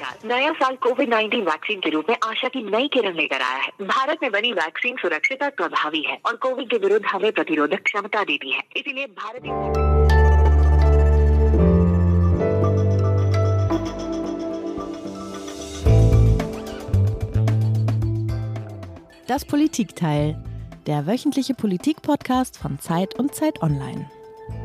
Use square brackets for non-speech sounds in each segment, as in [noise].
नमस्कार नया साल कोविड 19 वैक्सीन के रूप में आशा की नई किरण लेकर आया है भारत में बनी वैक्सीन सुरक्षित और प्रभावी है और कोविड के विरुद्ध हमें प्रतिरोधक क्षमता देती है इसीलिए भारतीय Das Politikteil, der wöchentliche Politik-Podcast von Zeit und Zeit Online.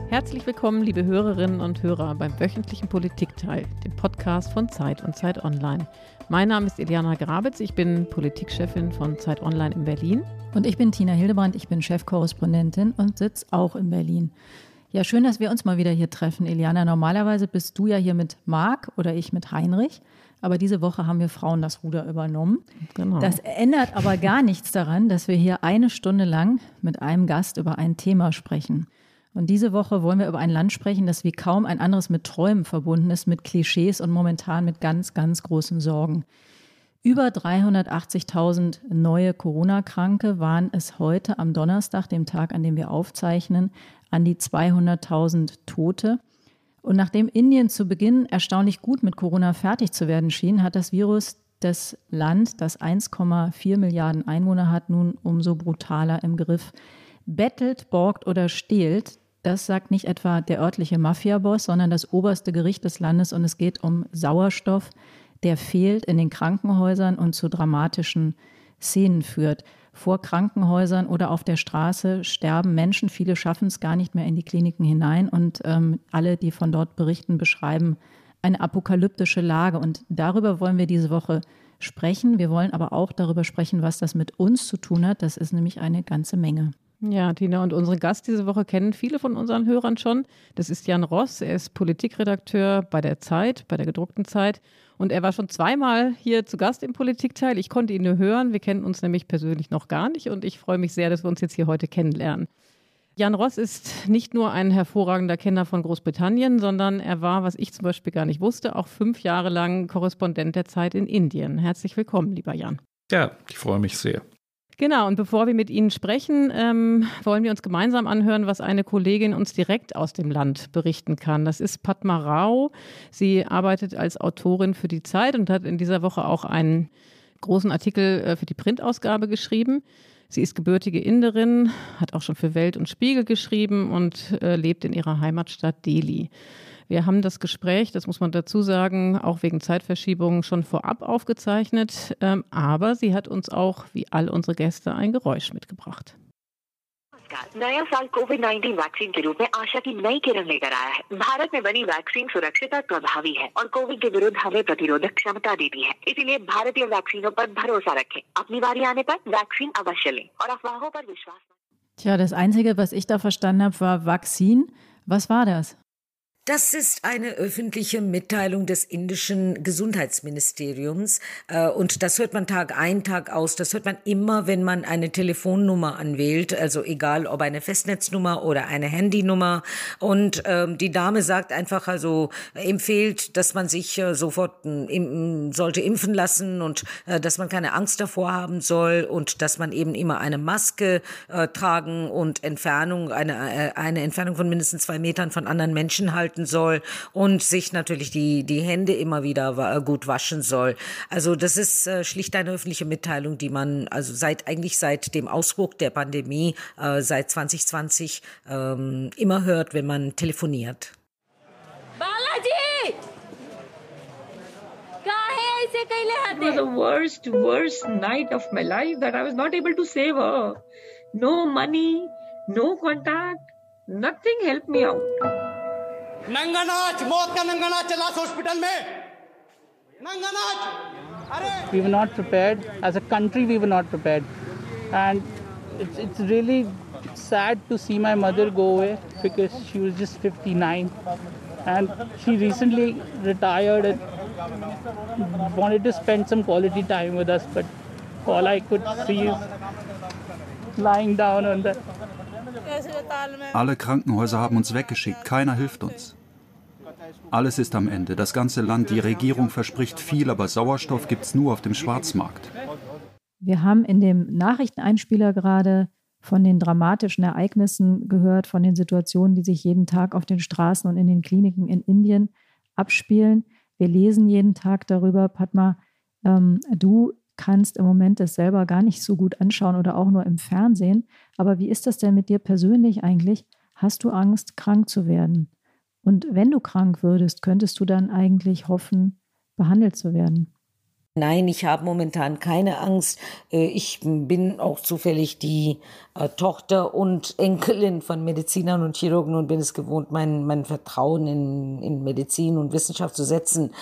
Herzlich willkommen, liebe Hörerinnen und Hörer, beim wöchentlichen Politikteil, dem Podcast von Zeit und Zeit Online. Mein Name ist Eliana Grabitz, ich bin Politikchefin von Zeit Online in Berlin. Und ich bin Tina Hildebrand, ich bin Chefkorrespondentin und sitze auch in Berlin. Ja, schön, dass wir uns mal wieder hier treffen, Eliana. Normalerweise bist du ja hier mit Marc oder ich mit Heinrich. Aber diese Woche haben wir Frauen das Ruder übernommen. Genau. Das ändert aber gar nichts daran, dass wir hier eine Stunde lang mit einem Gast über ein Thema sprechen. Und diese Woche wollen wir über ein Land sprechen, das wie kaum ein anderes mit Träumen verbunden ist, mit Klischees und momentan mit ganz, ganz großen Sorgen. Über 380.000 neue Corona-Kranke waren es heute am Donnerstag, dem Tag, an dem wir aufzeichnen, an die 200.000 Tote. Und nachdem Indien zu Beginn erstaunlich gut mit Corona fertig zu werden schien, hat das Virus das Land, das 1,4 Milliarden Einwohner hat, nun umso brutaler im Griff. Bettelt, borgt oder stehlt, das sagt nicht etwa der örtliche Mafiaboss, sondern das oberste Gericht des Landes und es geht um Sauerstoff, der fehlt in den Krankenhäusern und zu dramatischen Szenen führt. Vor Krankenhäusern oder auf der Straße sterben Menschen. Viele schaffen es gar nicht mehr in die Kliniken hinein. Und ähm, alle, die von dort berichten, beschreiben eine apokalyptische Lage. Und darüber wollen wir diese Woche sprechen. Wir wollen aber auch darüber sprechen, was das mit uns zu tun hat. Das ist nämlich eine ganze Menge. Ja, Tina und unsere Gast diese Woche kennen viele von unseren Hörern schon. Das ist Jan Ross. Er ist Politikredakteur bei der Zeit, bei der gedruckten Zeit. Und er war schon zweimal hier zu Gast im Politikteil. Ich konnte ihn nur hören. Wir kennen uns nämlich persönlich noch gar nicht. Und ich freue mich sehr, dass wir uns jetzt hier heute kennenlernen. Jan Ross ist nicht nur ein hervorragender Kenner von Großbritannien, sondern er war, was ich zum Beispiel gar nicht wusste, auch fünf Jahre lang Korrespondent der Zeit in Indien. Herzlich willkommen, lieber Jan. Ja, ich freue mich sehr. Genau, und bevor wir mit Ihnen sprechen, ähm, wollen wir uns gemeinsam anhören, was eine Kollegin uns direkt aus dem Land berichten kann. Das ist Padma Rao. Sie arbeitet als Autorin für die Zeit und hat in dieser Woche auch einen großen Artikel äh, für die Printausgabe geschrieben. Sie ist gebürtige Inderin, hat auch schon für Welt und Spiegel geschrieben und äh, lebt in ihrer Heimatstadt Delhi. Wir haben das Gespräch, das muss man dazu sagen, auch wegen Zeitverschiebungen schon vorab aufgezeichnet. Ähm, aber sie hat uns auch, wie all unsere Gäste, ein Geräusch mitgebracht. नमस्कार नया साल कोविड 19 वैक्सीन के रूप में आशा की नई किरण लेकर आया है भारत में बनी वैक्सीन सुरक्षित और प्रभावी है और कोविड के विरुद्ध हमें प्रतिरोधक क्षमता देती है इसीलिए भारतीय वैक्सीनों पर भरोसा रखें अपनी बारी आने पर वैक्सीन अवश्य लें और अफवाहों पर विश्वास Tja, das Einzige, was ich da verstanden habe, war Vakzin. Was war das? Das ist eine öffentliche Mitteilung des indischen Gesundheitsministeriums äh, und das hört man Tag ein, Tag aus. Das hört man immer, wenn man eine Telefonnummer anwählt, also egal ob eine Festnetznummer oder eine Handynummer. Und ähm, die Dame sagt einfach, also empfiehlt, dass man sich äh, sofort äh, im, sollte impfen lassen und äh, dass man keine Angst davor haben soll und dass man eben immer eine Maske tragen und Entfernung, eine, eine Entfernung von mindestens zwei Metern von anderen Menschen halten halten soll und sich natürlich die, die Hände immer wieder äh, gut waschen soll. Also das ist äh, schlicht eine öffentliche Mitteilung, die man also seit eigentlich seit dem Ausbruch der Pandemie äh, seit 2020 ähm, immer hört, wenn man telefoniert. Balaji! It was the worst, worst night of my life that I was not able to save her. No money, no contact, nothing helped me out. नंगा नाच मौत का नंगा नाच चला हॉस्पिटल में नंगा नाच अरे we were not prepared as a country we were not prepared and it's, it's really sad to see my mother go away because she was just 59 and she recently retired and wanted to spend some quality time with us but all i could see is lying down on the Alle Krankenhäuser haben uns weggeschickt, keiner hilft uns. Alles ist am Ende, das ganze Land, die Regierung verspricht viel, aber Sauerstoff gibt's nur auf dem Schwarzmarkt. Wir haben in dem Nachrichteneinspieler gerade von den dramatischen Ereignissen gehört, von den Situationen, die sich jeden Tag auf den Straßen und in den Kliniken in Indien abspielen. Wir lesen jeden Tag darüber. Padma, ähm, du kannst im Moment das selber gar nicht so gut anschauen oder auch nur im Fernsehen. Aber wie ist das denn mit dir persönlich eigentlich? Hast du Angst, krank zu werden? Und wenn du krank würdest, könntest du dann eigentlich hoffen, behandelt zu werden? Nein, ich habe momentan keine Angst. Äh, ich bin auch zufällig die äh, Tochter und Enkelin von Medizinern und Chirurgen und bin es gewohnt, mein, mein Vertrauen in, in Medizin und Wissenschaft zu setzen.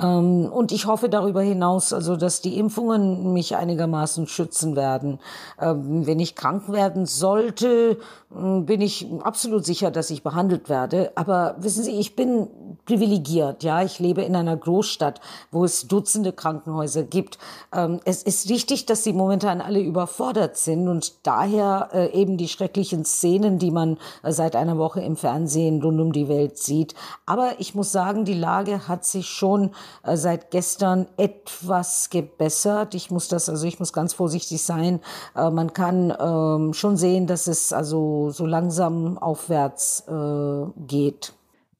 Ähm, und ich hoffe darüber hinaus, also, dass die Impfungen mich einigermaßen schützen werden. Ähm, wenn ich krank werden sollte, bin ich absolut sicher, dass ich behandelt werde. Aber wissen Sie, ich bin privilegiert. Ja, ich lebe in einer Großstadt, wo es Dutzende Krankenhäuser gibt. Ähm, es ist richtig, dass sie momentan alle überfordert sind und daher äh, eben die schrecklichen Szenen, die man äh, seit einer Woche im Fernsehen rund um die Welt sieht. Aber ich muss sagen, die Lage hat sich schon äh, seit gestern etwas gebessert. Ich muss das, also ich muss ganz vorsichtig sein. Man kann ähm, schon sehen, dass es also so langsam aufwärts geht.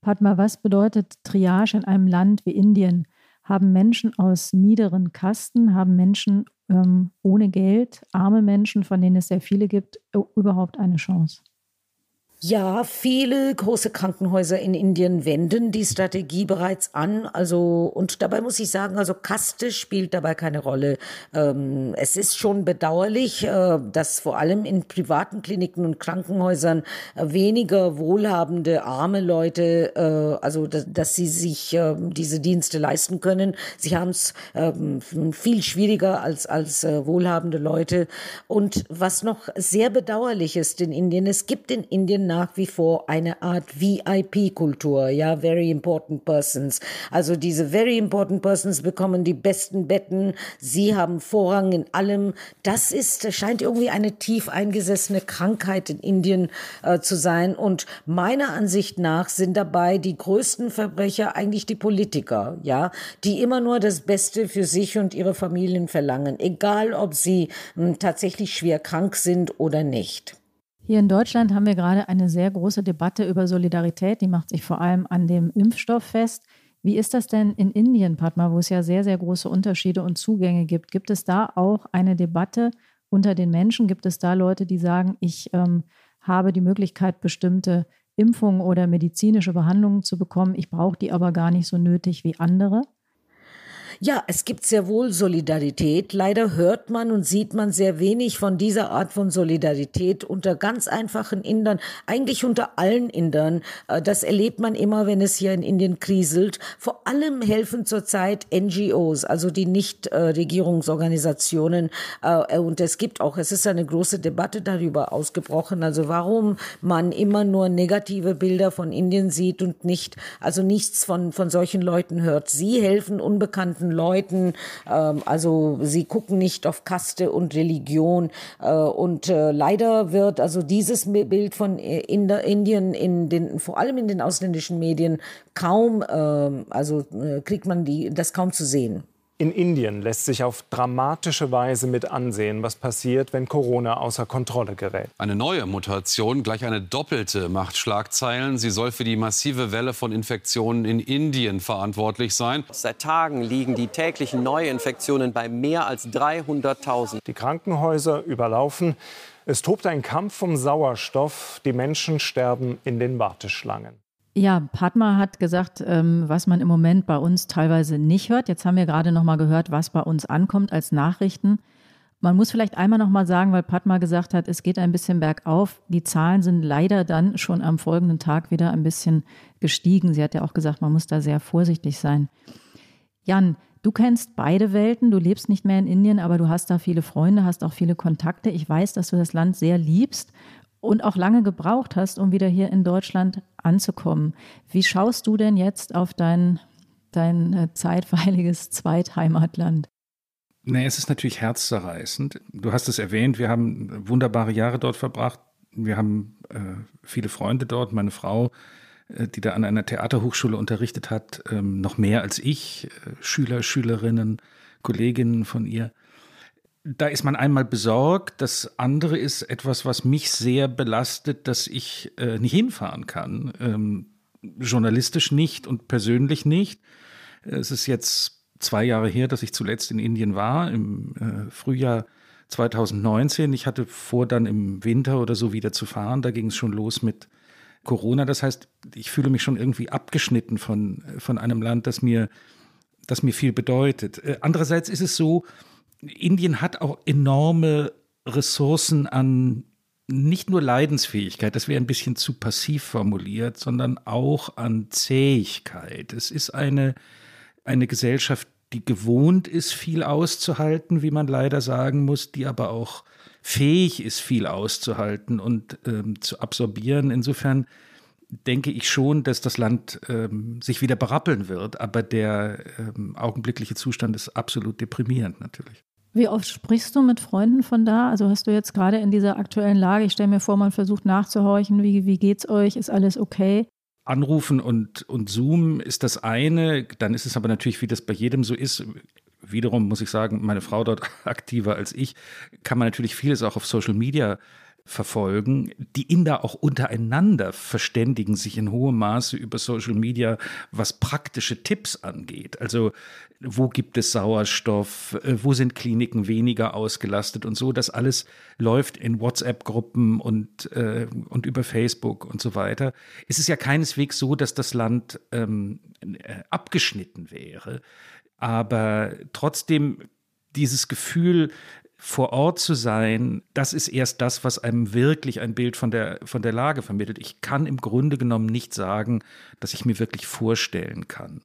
Padma, was bedeutet Triage in einem Land wie Indien? Haben Menschen aus niederen Kasten, haben Menschen ähm, ohne Geld, arme Menschen, von denen es sehr viele gibt, überhaupt eine Chance? Ja, viele große Krankenhäuser in Indien wenden die Strategie bereits an. Also, und dabei muss ich sagen, also Kaste spielt dabei keine Rolle. Ähm, es ist schon bedauerlich, äh, dass vor allem in privaten Kliniken und Krankenhäusern äh, weniger wohlhabende, arme Leute, äh, also, dass, dass sie sich äh, diese Dienste leisten können. Sie haben es ähm, viel schwieriger als, als äh, wohlhabende Leute. Und was noch sehr bedauerlich ist in Indien, es gibt in Indien nach wie vor eine Art VIP-Kultur, ja, Very Important Persons. Also diese Very Important Persons bekommen die besten Betten, sie haben Vorrang in allem. Das ist, scheint irgendwie eine tief eingesessene Krankheit in Indien äh, zu sein. Und meiner Ansicht nach sind dabei die größten Verbrecher eigentlich die Politiker, ja, die immer nur das Beste für sich und ihre Familien verlangen, egal ob sie mh, hm, tatsächlich schwer krank sind oder nicht. Hier in Deutschland haben wir gerade eine sehr große Debatte über Solidarität. Die macht sich vor allem an dem Impfstoff fest. Wie ist das denn in Indien, Padma, wo es ja sehr, sehr große Unterschiede und Zugänge gibt? Gibt es da auch eine Debatte unter den Menschen? Gibt es da Leute, die sagen, ich ähm, habe die Möglichkeit, bestimmte Impfungen oder medizinische Behandlungen zu bekommen, ich brauche die aber gar nicht so nötig wie andere? Ja, es gibt sehr wohl Solidarität. Leider hört man und sieht man sehr wenig von dieser Art von Solidarität unter ganz einfachen Indern, eigentlich unter allen Indern. Äh, das erlebt man immer, wenn es hier in Indien kriselt. Vor allem helfen zurzeit NGOs, also die Nichtregierungsorganisationen. Äh, und es gibt auch, es ist eine große Debatte darüber ausgebrochen, also warum man immer nur negative Bilder von Indien sieht und nicht, also nichts von, von solchen Leuten hört. Sie helfen unbekannten bestimmten Leuten. Ähm, also sie gucken nicht auf Kaste und Religion. Äh, und äh, leider wird also dieses Bild von äh, Indien in den, vor allem in den ausländischen Medien kaum, ähm, also äh, kriegt man die, das kaum zu sehen. In Indien lässt sich auf dramatische Weise mit ansehen, was passiert, wenn Corona außer Kontrolle gerät. Eine neue Mutation, gleich eine doppelte, macht Schlagzeilen. Sie soll für die massive Welle von Infektionen in Indien verantwortlich sein. Seit Tagen liegen die täglichen Neuinfektionen bei mehr als 300.000. Die Krankenhäuser überlaufen. Es tobt ein Kampf um Sauerstoff. Die Menschen sterben in den Warteschlangen. Ja, Padma hat gesagt, ähm, was man im Moment bei uns teilweise nicht hört. Jetzt haben wir gerade noch mal gehört, was bei uns ankommt als Nachrichten. Man muss vielleicht einmal noch mal sagen, weil Padma gesagt hat, es geht ein bisschen bergauf. Die Zahlen sind leider dann schon am folgenden Tag wieder ein bisschen gestiegen. Sie hat ja auch gesagt, man muss da sehr vorsichtig sein. Jan, du kennst beide Welten. Du lebst nicht mehr in Indien, aber du hast da viele Freunde, hast auch viele Kontakte. Ich weiß, dass du das Land sehr liebst und auch lange gebraucht hast, um wieder hier in Deutschland anzukommen. Wie schaust du denn jetzt auf dein, dein äh, zeitweiliges [laughs] Zweitheimatland? Nee, es ist natürlich herzzerreißend. Du hast es erwähnt, wir haben wunderbare Jahre dort verbracht. Wir haben äh, viele Freunde dort. Meine Frau, äh, die da an einer Theaterhochschule unterrichtet hat, ähm, noch mehr als ich, äh, Schüler, Schülerinnen, Kolleginnen von ihr da ist man einmal besorgt. Das andere ist etwas, was mich sehr belastet, dass ich äh, nicht hinfahren kann. Ähm, journalistisch nicht und persönlich nicht. Es ist jetzt zwei Jahre her, dass ich zuletzt in Indien war, im äh, Frühjahr 2019. Ich hatte vor, dann im Winter oder so wieder zu fahren. Da ging es schon los mit Corona. Das heißt, ich fühle mich schon irgendwie abgeschnitten von, von einem Land, das mir, das mir viel bedeutet. Äh, andererseits ist es so, Indien hat auch enorme Ressourcen an nicht nur Leidensfähigkeit, das wäre ein bisschen zu passiv formuliert, sondern auch an Zähigkeit. Es ist eine, eine Gesellschaft, die gewohnt ist, viel auszuhalten, wie man leider sagen muss, die aber auch fähig ist, viel auszuhalten und ähm, zu absorbieren. Insofern denke ich schon, dass das Land ähm, sich wieder berappeln wird, aber der ähm, augenblickliche Zustand ist absolut deprimierend natürlich. Wie oft sprichst du mit Freunden von da? Also hast du jetzt gerade in dieser aktuellen Lage, ich stelle mir vor, man versucht nachzuhorchen, wie, wie geht's euch? Ist alles okay? Anrufen und, und Zoom ist das eine, dann ist es aber natürlich, wie das bei jedem so ist, wiederum muss ich sagen, meine Frau dort [laughs] aktiver als ich, kann man natürlich vieles auch auf Social Media verfolgen. Die Inder auch untereinander verständigen sich in hohem Maße über Social Media, was praktische Tipps angeht. Also wo gibt es Sauerstoff, äh, wo sind Kliniken weniger ausgelastet und so. Das alles läuft in WhatsApp-Gruppen und, äh, und über Facebook und so weiter. Es ist ja keineswegs so, dass das Land ähm, äh, abgeschnitten wäre. Aber trotzdem dieses Gefühl, vor Ort zu sein, das ist erst das, was einem wirklich ein Bild von der, von der Lage vermittelt. Ich kann im Grunde genommen nicht sagen, dass ich mir wirklich vorstellen kann,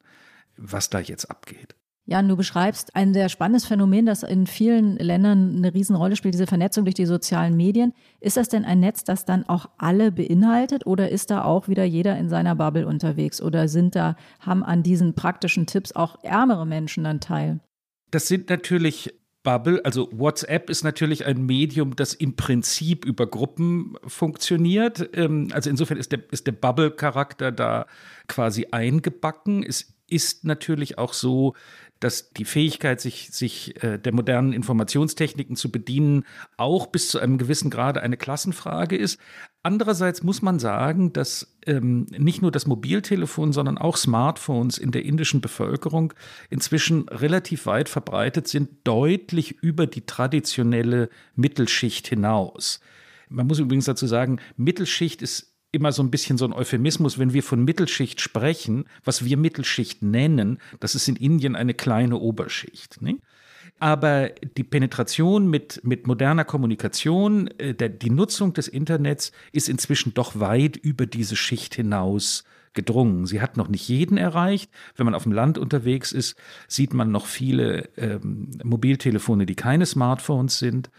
was da jetzt abgeht. Jan, du beschreibst ein sehr spannendes Phänomen, das in vielen Ländern eine Riesenrolle spielt, diese Vernetzung durch die sozialen Medien. Ist das denn ein Netz, das dann auch alle beinhaltet oder ist da auch wieder jeder in seiner Bubble unterwegs oder sind da, haben an diesen praktischen Tipps auch ärmere Menschen dann teil? Das sind natürlich Bubble, also WhatsApp ist natürlich ein Medium, das im Prinzip über Gruppen funktioniert. Ähm, also insofern ist der, ist der Bubble-Charakter da quasi eingebacken. Es ist natürlich auch so, dass die Fähigkeit, sich, sich äh, der modernen Informationstechniken zu bedienen, auch bis zu einem gewissen Grade eine Klassenfrage ist. Andererseits muss man sagen, dass ähm, nicht nur das Mobiltelefon, sondern auch Smartphones in der indischen Bevölkerung inzwischen relativ weit verbreitet sind, deutlich über die traditionelle Mittelschicht hinaus. Man muss übrigens dazu sagen, Mittelschicht ist immer so ein bisschen so ein Euphemismus, wenn wir von Mittelschicht sprechen, was wir Mittelschicht nennen, das ist in Indien eine kleine Oberschicht. Ne? Aber die Penetration mit, mit moderner Kommunikation, äh, der, die Nutzung des Internets ist inzwischen doch weit über diese Schicht hinaus gedrungen. Sie hat noch nicht jeden erreicht. Wenn man auf dem Land unterwegs ist, sieht man noch viele ähm, Mobiltelefone, die keine Smartphones sind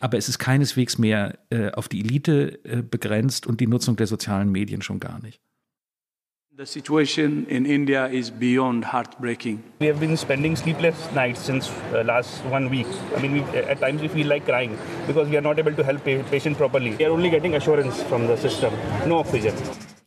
aber es ist keineswegs mehr äh, auf die Elite äh, begrenzt und die Nutzung der sozialen Medien schon gar nicht. The situation in India is beyond heartbreaking. We have been spending sleepless nights since uh, last one week. I mean, we, at times we feel like crying because we are not able to help patient properly. We are only getting assurance from the system, no oxygen.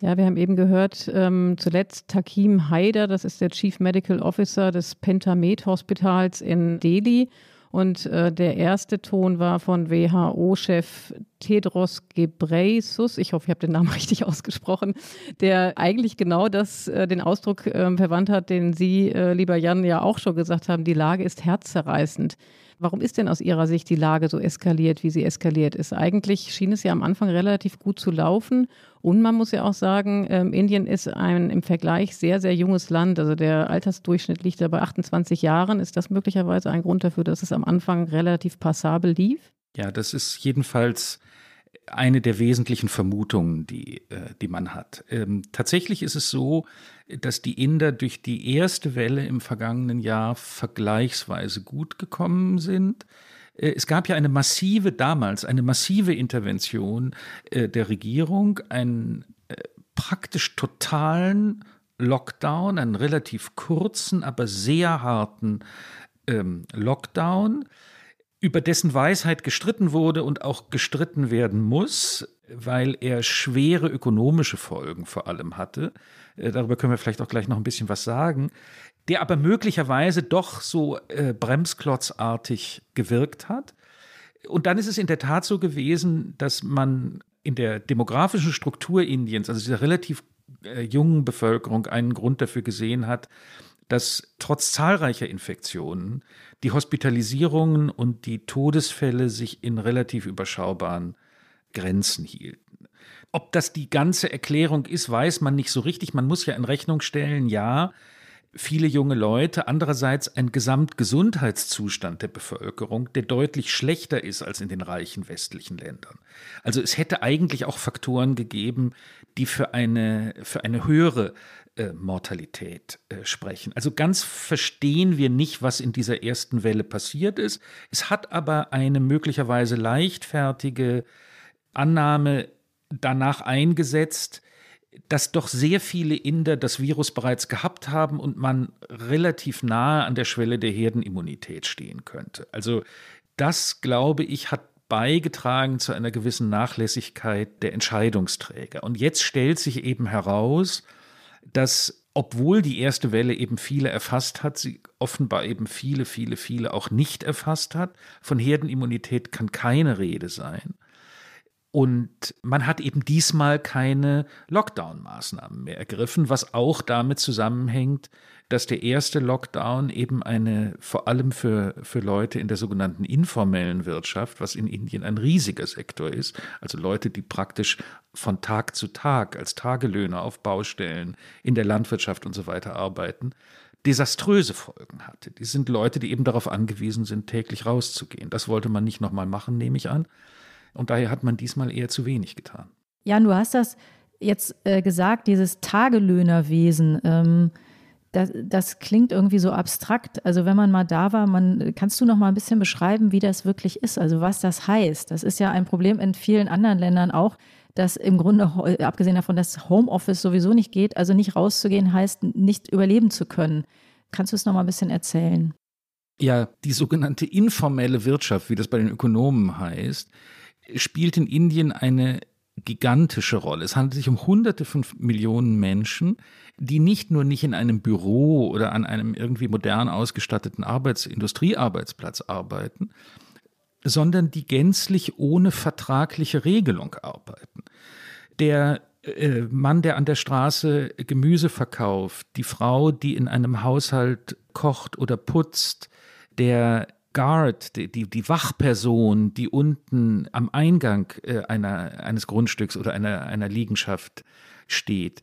Ja, wir haben eben gehört, ähm, zuletzt Takim Haider, das ist der Chief Medical Officer des Pentamed Hospitals in Delhi. Und äh, der erste Ton war von WHO-Chef Tedros Ghebreyesus, ich hoffe, ich habe den Namen [laughs] richtig ausgesprochen, der eigentlich genau das, äh, den Ausdruck äh, verwandt hat, den Sie, äh, lieber Jan, ja auch schon gesagt haben, die Lage ist herzzerreißend. Warum ist denn aus Ihrer Sicht die Lage so eskaliert, wie sie eskaliert ist? Eigentlich schien es ja am Anfang relativ gut zu laufen. Und man muss ja auch sagen, ähm, Indien ist ein im Vergleich sehr, sehr junges Land. Also der Altersdurchschnitt liegt da bei 28 Jahren. Ist das möglicherweise ein Grund dafür, dass es am Anfang relativ passabel lief? Ja, das ist jedenfalls eine der wesentlichen Vermutungen, die, äh, die man hat. Ähm, tatsächlich ist es so, dass die Inder durch die erste Welle im vergangenen Jahr vergleichsweise gut gekommen sind. Äh, es gab ja eine massive, damals eine massive Intervention äh, der Regierung, einen praktisch totalen Lockdown, einen relativ kurzen, aber sehr harten ähm, Lockdown über dessen Weisheit gestritten wurde und auch gestritten werden muss, weil er schwere ökonomische Folgen vor allem hatte. Äh, darüber können wir vielleicht auch gleich noch ein bisschen was sagen. Der aber möglicherweise doch so äh, bremsklotzartig gewirkt hat. Und dann ist es in der Tat so gewesen, dass man in der demografischen Struktur Indiens, also dieser relativ äh, jungen Bevölkerung, einen Grund dafür gesehen hat, dass trotz zahlreicher Infektionen die Hospitalisierungen und die Todesfälle sich in relativ überschaubaren Grenzen hielten. Ob das die ganze Erklärung ist, weiß man nicht so richtig. Man muss ja in Rechnung stellen, ja, viele junge Leute, andererseits ein Gesamtgesundheitszustand der Bevölkerung, der deutlich schlechter ist als in den reichen westlichen Ländern. Also es hätte eigentlich auch Faktoren gegeben, die für eine, für eine höhere Mortalität äh, sprechen. Also ganz verstehen wir nicht, was in dieser ersten Welle passiert ist. Es hat aber eine möglicherweise leichtfertige Annahme danach eingesetzt, dass doch sehr viele Inder das Virus bereits gehabt haben und man relativ nahe an der Schwelle der Herdenimmunität stehen könnte. Also das, glaube ich, hat beigetragen zu einer gewissen Nachlässigkeit der Entscheidungsträger. Und jetzt stellt sich eben heraus, dass obwohl die erste Welle eben viele erfasst hat, sie offenbar eben viele, viele, viele auch nicht erfasst hat. Von Herdenimmunität kann keine Rede sein. Und man hat eben diesmal keine Lockdown-Maßnahmen mehr ergriffen, was auch damit zusammenhängt, dass der erste Lockdown eben eine, vor allem für, für Leute in der sogenannten informellen Wirtschaft, was in Indien ein riesiger Sektor ist, also Leute, die praktisch von Tag zu Tag als Tagelöhner auf Baustellen, in der Landwirtschaft und so weiter arbeiten, desaströse Folgen hatte. Die sind Leute, die eben darauf angewiesen sind, täglich rauszugehen. Das wollte man nicht nochmal machen, nehme ich an. Und daher hat man diesmal eher zu wenig getan. Jan, du hast das jetzt äh, gesagt, dieses Tagelöhnerwesen. Ähm, das, das, klingt irgendwie so abstrakt. Also wenn man mal da war, man, kannst du noch mal ein bisschen beschreiben, wie das wirklich ist? Also was das heißt? Das ist ja ein Problem in vielen anderen Ländern auch, dass im Grunde, abgesehen davon, dass Homeoffice sowieso nicht geht, also nicht rauszugehen heißt, nicht überleben zu können. Kannst du es noch mal ein bisschen erzählen? Ja, die sogenannte informelle Wirtschaft, wie das bei den Ökonomen heißt, spielt in Indien eine gigantische Rolle. Es handelt sich um hunderte von Millionen Menschen, die nicht nur nicht in einem Büro oder an einem irgendwie modern ausgestatteten Arbeits Industriearbeitsplatz arbeiten, sondern die gänzlich ohne vertragliche Regelung arbeiten. Der äh, Mann, der an der Straße Gemüse verkauft, die Frau, die in einem Haushalt kocht oder putzt, der Guard, die, die, die, Wachperson, die unten am Eingang äh, einer, eines Grundstücks oder einer, einer Liegenschaft steht,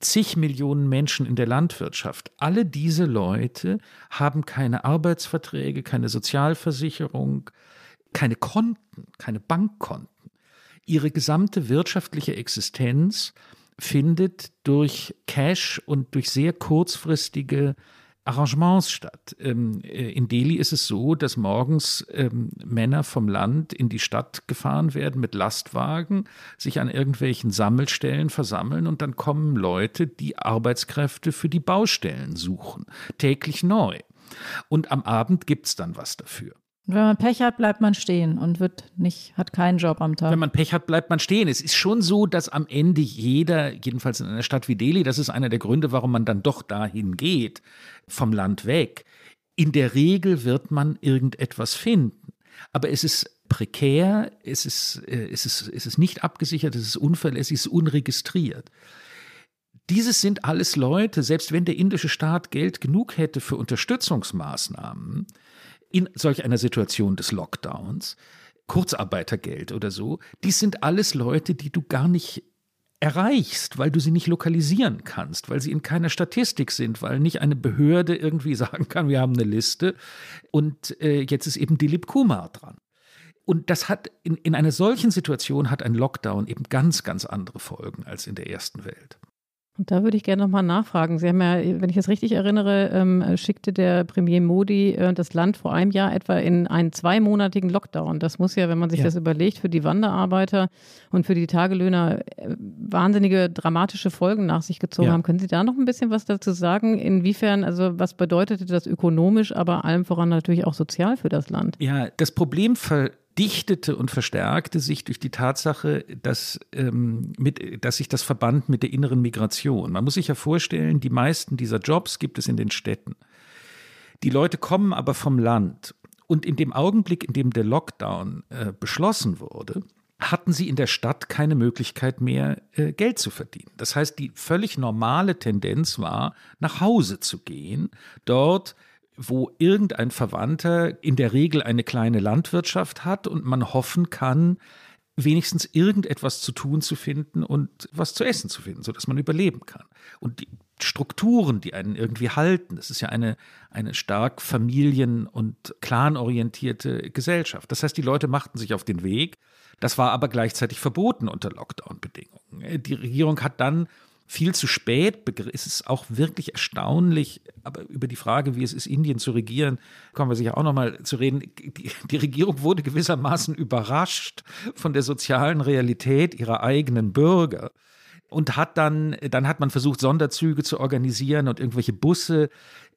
zig Millionen Menschen in der Landwirtschaft, alle diese Leute haben keine Arbeitsverträge, keine Sozialversicherung, keine Konten, keine Bankkonten. Ihre gesamte wirtschaftliche Existenz findet durch Cash und durch sehr kurzfristige Arrangements statt. Ähm, äh, in Delhi ist es so, dass morgens ähm, Männer vom Land in die Stadt gefahren werden mit Lastwagen, sich an irgendwelchen Sammelstellen versammeln und dann kommen Leute, die Arbeitskräfte für die Baustellen suchen, täglich neu. Und am Abend gibt es dann was dafür. Und wenn man Pech hat, bleibt man stehen und wird nicht, hat keinen Job am Tag. Wenn man Pech hat, bleibt man stehen. Es ist schon so, dass am Ende jeder, jedenfalls in einer Stadt wie Delhi, das ist einer der Gründe, warum man dann doch dahin geht, vom Land weg. In der Regel wird man irgendetwas finden. Aber es ist prekär, es ist, äh, es ist, es ist nicht abgesichert, es ist unverlässig, es ist unregistriert. Dieses sind alles Leute, selbst wenn der indische Staat Geld genug hätte für Unterstützungsmaßnahmen, in solch einer Situation des Lockdowns, Kurzarbeitergeld oder so, dies sind alles Leute, die du gar nicht erreichst, weil du sie nicht lokalisieren kannst, weil sie in keiner Statistik sind, weil nicht eine Behörde irgendwie [laughs] sagen kann, wir haben eine Liste und äh, jetzt ist eben Dilip Kumar dran. Und das hat in, in einer solchen Situation hat ein Lockdown eben ganz, ganz andere Folgen als in der ersten Welt. Und da würde ich gerne nochmal nachfragen. Sie haben ja, wenn ich es richtig erinnere, ähm, schickte der Premier Modi äh, das Land vor einem Jahr etwa in einen zweimonatigen Lockdown. Das muss ja, wenn man sich ja. das überlegt, für die Wanderarbeiter und für die Tagelöhner äh, wahnsinnige dramatische Folgen nach sich gezogen ja. haben. Können Sie da noch ein bisschen was dazu sagen? Inwiefern, also was bedeutete das ökonomisch, aber allem voran natürlich auch sozial für das Land? Ja, das Problem ver dichtete und verstärkte sich durch die Tatsache, dass, ähm, mit, dass sich das verband mit der inneren Migration. Man muss sich ja vorstellen, die meisten dieser Jobs gibt es in den Städten. Die Leute kommen aber vom Land. Und in dem Augenblick, in dem der Lockdown äh, beschlossen wurde, hatten sie in der Stadt keine Möglichkeit mehr, äh, Geld zu verdienen. Das heißt, die völlig normale Tendenz war, nach Hause zu gehen, dort wo irgendein Verwandter in der Regel eine kleine Landwirtschaft hat und man hoffen kann, wenigstens irgendetwas zu tun zu finden und was zu essen zu finden, sodass man überleben kann. Und die Strukturen, die einen irgendwie halten, das ist ja eine, eine stark familien- und clanorientierte Gesellschaft. Das heißt, die Leute machten sich auf den Weg. Das war aber gleichzeitig verboten unter Lockdown-Bedingungen. Die Regierung hat dann viel zu spät. Es ist auch wirklich erstaunlich, aber über die Frage, wie es ist, Indien zu regieren, kommen wir sicher auch noch mal zu reden. Die, die, Regierung wurde gewissermaßen überrascht von der sozialen Realität ihrer eigenen Bürger und hat dann, dann hat man versucht, Sonderzüge zu organisieren und irgendwelche Busse,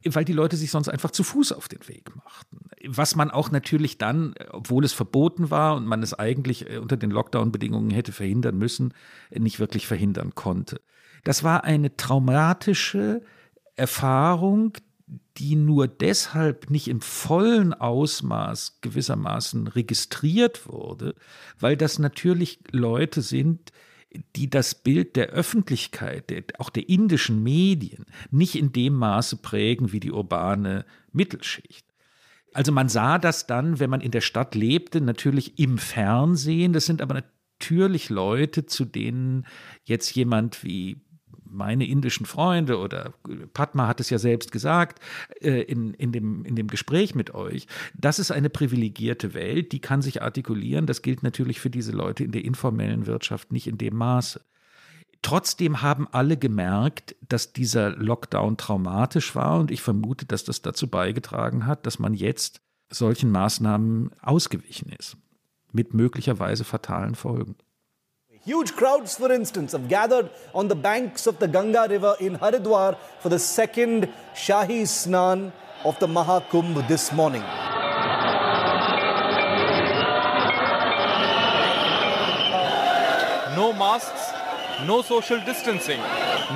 weil die Leute sich sonst einfach zu Fuß auf den Weg machten. Was man auch natürlich dann, obwohl es verboten war und man es eigentlich unter den Lockdown-Bedingungen hätte verhindern müssen, nicht wirklich verhindern konnte. Das war eine traumatische Erfahrung, die nur deshalb nicht im vollen Ausmaß gewissermaßen registriert wurde, weil das natürlich Leute sind, die das Bild der Öffentlichkeit, der, auch der indischen Medien, nicht in dem Maße prägen wie die urbane Mittelschicht. Also man sah das dann, wenn man in der Stadt lebte, natürlich im Fernsehen. Das sind aber natürlich Leute, zu denen jetzt jemand wie meine indischen Freunde oder Padma hat es ja selbst gesagt äh, in, in, dem, in dem Gespräch mit euch, das ist eine privilegierte Welt, die kann sich artikulieren. Das gilt natürlich für diese Leute in der informellen Wirtschaft nicht in dem Maße. Trotzdem haben alle gemerkt, dass dieser Lockdown traumatisch war und ich vermute, dass das dazu beigetragen hat, dass man jetzt solchen Maßnahmen ausgewichen ist, mit möglicherweise fatalen Folgen. Huge crowds, for instance, have gathered on the banks of the Ganga River in Haridwar for the second Shahi Snan of the Mahakumbh this morning. No masks, no social distancing.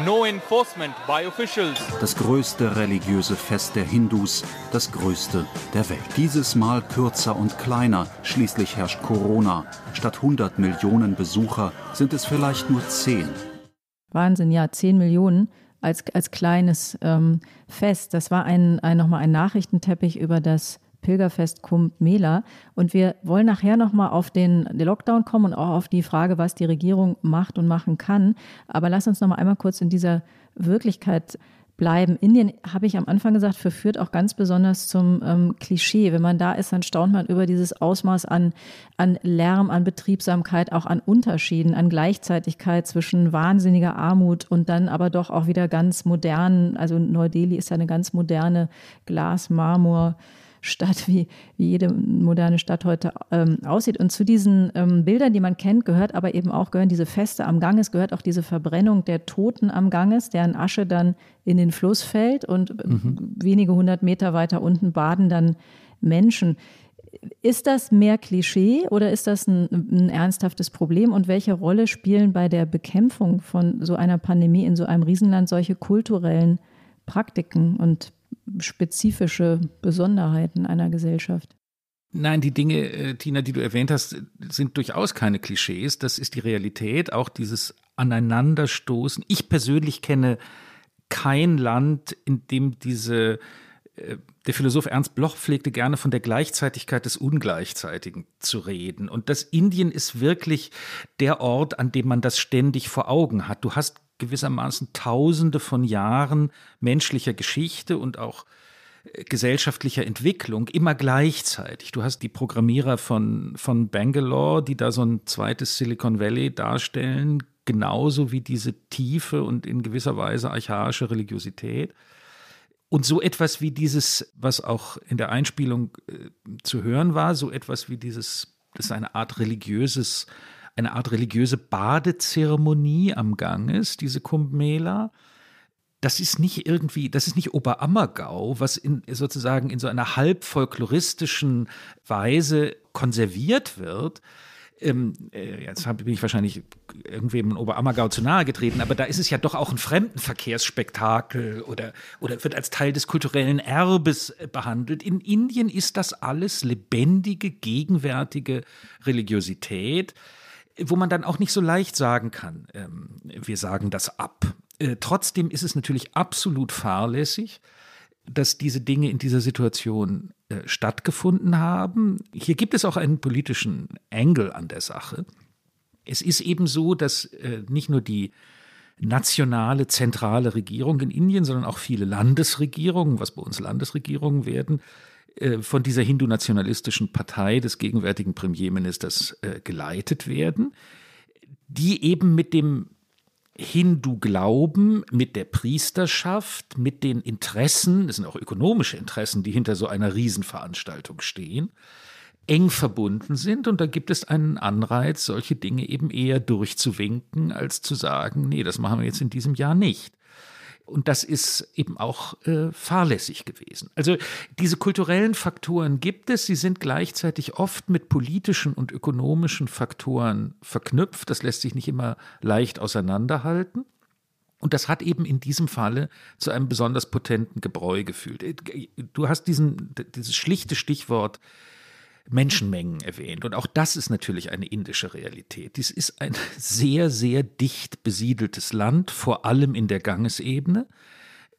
No enforcement by officials. Das größte religiöse Fest der Hindus, das größte der Welt. Dieses Mal kürzer und kleiner, schließlich herrscht Corona. Statt 100 Millionen Besucher sind es vielleicht nur 10. Wahnsinn, ja, 10 Millionen als, als kleines ähm, Fest. Das war ein, ein, nochmal ein Nachrichtenteppich über das Pilgerfest Kumbh Mela. Und wir wollen nachher nochmal auf den, Lockdown kommen und auch auf die Frage, was die Regierung macht und machen kann. Aber lass uns nochmal einmal kurz in dieser Wirklichkeit bleiben. Indien, habe ich am Anfang gesagt, verführt auch ganz besonders zum ähm, Klischee. Wenn man da ist, dann staunt man über dieses Ausmaß an, an Lärm, an Betriebsamkeit, auch an Unterschieden, an Gleichzeitigkeit zwischen wahnsinniger Armut und dann aber doch auch wieder ganz modernen, also Neu-Delhi ist ja eine ganz moderne Glas-Marmor- Stadt, wie, wie jede moderne Stadt heute ähm, aussieht. Und zu diesen ähm, Bildern, die man kennt, gehört aber eben auch, gehören diese Feste am Ganges, gehört auch diese Verbrennung der Toten am Ganges, deren Asche dann in den Fluss fällt und mhm. wenige hundert Meter weiter unten baden dann Menschen. Ist das mehr Klischee oder ist das ein, ein, ernsthaftes Problem? Und welche Rolle spielen bei der Bekämpfung von so einer Pandemie in so einem Riesenland solche kulturellen Praktiken und spezifische Besonderheiten einer Gesellschaft. Nein, die Dinge, äh, Tina, die du erwähnt hast, sind durchaus keine Klischees. Das ist die Realität, auch dieses Aneinanderstoßen. Ich persönlich kenne kein Land, in dem diese, äh, der Philosoph Ernst Bloch pflegte gerne von der Gleichzeitigkeit des Ungleichzeitigen zu reden. Und das Indien ist wirklich der Ort, an dem man das ständig vor Augen hat. Du hast gewissermaßen Tausende von Jahren menschlicher Geschichte und auch äh, gesellschaftlicher Entwicklung immer gleichzeitig. Du hast die Programmierer von, von Bangalore, die da so ein zweites Silicon Valley darstellen, genauso wie diese tiefe und in gewisser Weise archaische Religiosität. Und so etwas wie dieses, was auch in der Einspielung äh, zu hören war, so etwas wie dieses, das ist eine Art religiöses eine Art religiöse Badezeremonie am Gang ist, diese Kumbh Mela. Das ist nicht irgendwie, das ist nicht Oberammergau, was in, sozusagen in so einer halb folkloristischen Weise konserviert wird, ähm, äh, jetzt bin ich wahrscheinlich irgendwem in Oberammergau zu nahe getreten, aber da ist es ja doch auch ein Fremdenverkehrsspektakel oder, oder wird als Teil des kulturellen Erbes äh, behandelt. In Indien ist das alles lebendige, gegenwärtige Religiosität wo man dann auch nicht so leicht sagen kann, ähm, wir sagen das ab. Äh, trotzdem ist es natürlich absolut fahrlässig, dass diese Dinge in dieser Situation äh, stattgefunden haben. Hier gibt es auch einen politischen Angle an der Sache. Es ist eben so, dass äh, nicht nur die nationale, zentrale Regierung in Indien, sondern auch viele Landesregierungen, was bei uns Landesregierungen werden, von dieser hindu-nationalistischen Partei des gegenwärtigen Premierministers äh, geleitet werden, die eben mit dem Hindu-Glauben, mit der Priesterschaft, mit den Interessen, das sind auch ökonomische Interessen, die hinter so einer Riesenveranstaltung stehen, eng verbunden sind. Und da gibt es einen Anreiz, solche Dinge eben eher durchzuwinken, als zu sagen, nee, das machen wir jetzt in diesem Jahr nicht. Und das ist eben auch äh, fahrlässig gewesen. Also diese kulturellen Faktoren gibt es, sie sind gleichzeitig oft mit politischen und ökonomischen Faktoren verknüpft. Das lässt sich nicht immer leicht auseinanderhalten. Und das hat eben in diesem Falle zu einem besonders potenten Gebräu gefühlt. Du hast diesen, dieses schlichte Stichwort Menschenmengen erwähnt. Und auch das ist natürlich eine indische Realität. Dies ist ein [laughs] sehr, sehr dicht besiedeltes Land, vor allem in der Gangesebene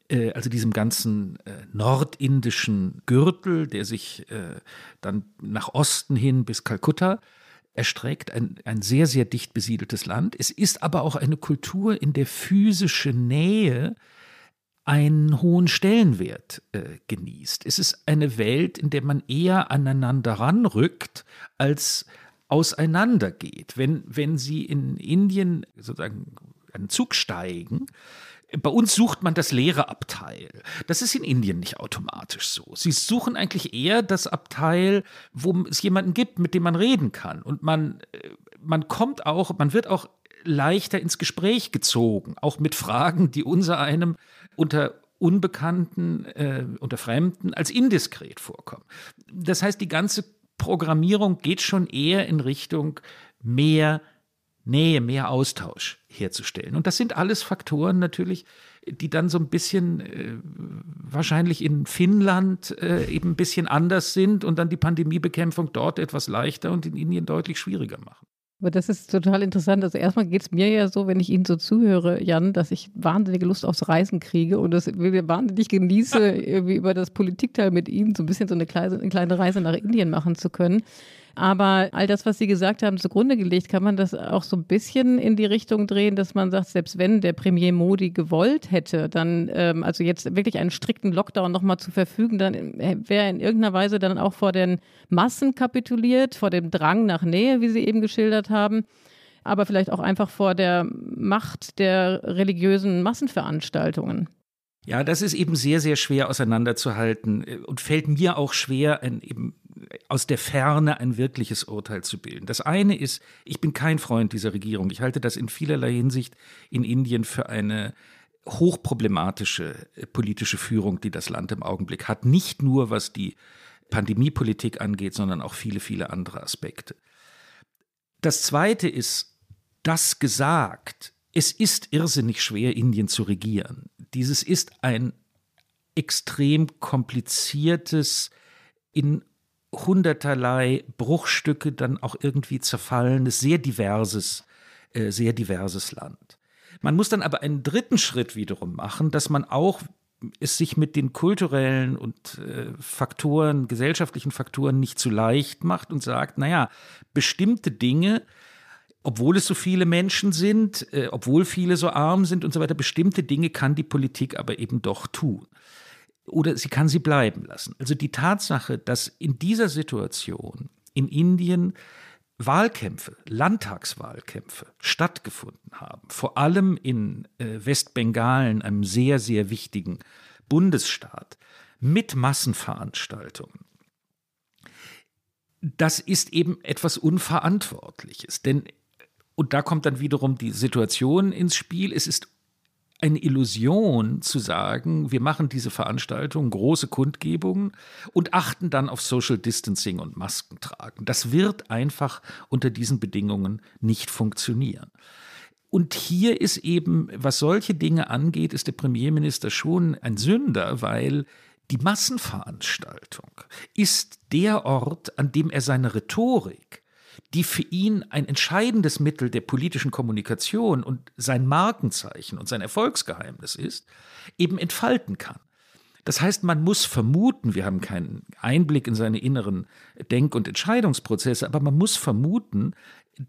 äh, also diesem ganzen äh, nordindischen Gürtel, der sich äh, dann nach Osten hin bis Kalkutta erstreckt, ein, ein sehr, sehr dicht besiedeltes Land. Es ist aber auch eine Kultur, in der physische Nähe einen hohen Stellenwert äh, genießt. Es ist eine Welt, in der man eher aneinander ranrückt, als auseinandergeht. Wenn, wenn Sie in Indien sozusagen einen Zug steigen, bei uns sucht man das leere Abteil. Das ist in Indien nicht automatisch so. Sie suchen eigentlich eher das Abteil, wo es jemanden gibt, mit dem man reden kann. Und man, äh, man kommt auch, man wird auch leichter ins Gespräch gezogen, auch mit Fragen, die unser einem unter Unbekannten, äh, unter Fremden als indiskret vorkommen. Das heißt, die ganze Programmierung geht schon eher in Richtung mehr Nähe, mehr Austausch herzustellen. Und das sind alles Faktoren natürlich, die dann so ein bisschen äh, wahrscheinlich in Finnland äh, eben ein bisschen anders sind und dann die Pandemiebekämpfung dort etwas leichter und in Indien deutlich schwieriger machen. Aber das ist total interessant. Also erstmal geht es mir ja so, wenn ich Ihnen so zuhöre, Jan, dass ich wahnsinnige Lust aufs Reisen kriege und das wahnsinnig genieße, [laughs] irgendwie über das Politikteil mit Ihnen so ein bisschen so eine kleine, eine kleine Reise nach Indien machen zu können. Aber all das, was Sie gesagt haben, zugrunde gelegt, kann man das auch so ein bisschen in die Richtung drehen, dass man sagt, selbst wenn der Premier Modi gewollt hätte, dann, ähm, also jetzt wirklich einen strikten Lockdown nochmal zu verfügen, dann äh, wäre er in irgendeiner Weise dann auch vor den Massen kapituliert, vor dem Drang nach Nähe, wie Sie eben geschildert haben aber vielleicht auch einfach vor der Macht der religiösen Massenveranstaltungen. Ja, das ist eben sehr, sehr schwer auseinanderzuhalten äh, und fällt mir auch schwer, ein, eben aus der Ferne ein wirkliches Urteil zu bilden. Das eine ist, ich bin kein Freund dieser Regierung. Ich halte das in vielerlei Hinsicht in Indien für eine hochproblematische äh, politische Führung, die das Land im Augenblick hat. Nicht nur was die Pandemiepolitik angeht, sondern auch viele, viele andere Aspekte. Das zweite ist, das gesagt, es ist irrsinnig schwer, Indien zu regieren. Dieses ist ein extrem kompliziertes, in hunderterlei Bruchstücke dann auch irgendwie zerfallenes, sehr diverses, äh, sehr diverses Land. Man muss dann aber einen dritten Schritt wiederum machen, dass man auch es sich mit den kulturellen und äh, Faktoren, gesellschaftlichen Faktoren nicht zu leicht macht und sagt, naja, bestimmte Dinge obwohl es so viele Menschen sind, äh, obwohl viele so arm sind und so weiter, bestimmte Dinge kann die Politik aber eben doch tun. Oder sie kann sie bleiben lassen. Also die Tatsache, dass in dieser Situation in Indien Wahlkämpfe, Landtagswahlkämpfe stattgefunden haben, vor allem in äh, Westbengalen, einem sehr, sehr wichtigen Bundesstaat, mit Massenveranstaltungen. Das ist eben etwas Unverantwortliches, denn und da kommt dann wiederum die Situation ins Spiel. Es ist eine Illusion zu sagen, wir machen diese Veranstaltung, große Kundgebungen und achten dann auf Social Distancing und Masken tragen. Das wird einfach unter diesen Bedingungen nicht funktionieren. Und hier ist eben, was solche Dinge angeht, ist der Premierminister schon ein Sünder, weil die Massenveranstaltung ist der Ort, an dem er seine Rhetorik die für ihn ein entscheidendes Mittel der politischen Kommunikation und sein Markenzeichen und sein Erfolgsgeheimnis ist, eben entfalten kann. Das heißt, man muss vermuten, wir haben keinen Einblick in seine inneren Denk- und Entscheidungsprozesse, aber man muss vermuten,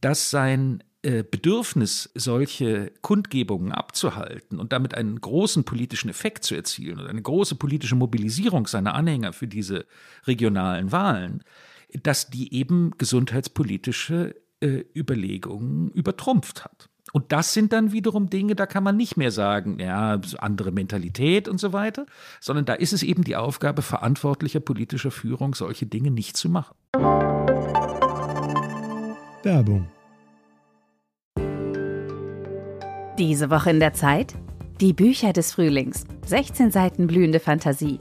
dass sein äh, Bedürfnis, solche Kundgebungen abzuhalten und damit einen großen politischen Effekt zu erzielen und eine große politische Mobilisierung seiner Anhänger für diese regionalen Wahlen, dass die eben gesundheitspolitische äh, Überlegungen übertrumpft hat. Und das sind dann wiederum Dinge, da kann man nicht mehr sagen, ja, andere Mentalität und so weiter, sondern da ist es eben die Aufgabe verantwortlicher politischer Führung, solche Dinge nicht zu machen. Werbung Diese Woche in der Zeit? Die Bücher des Frühlings. 16 Seiten blühende Fantasie.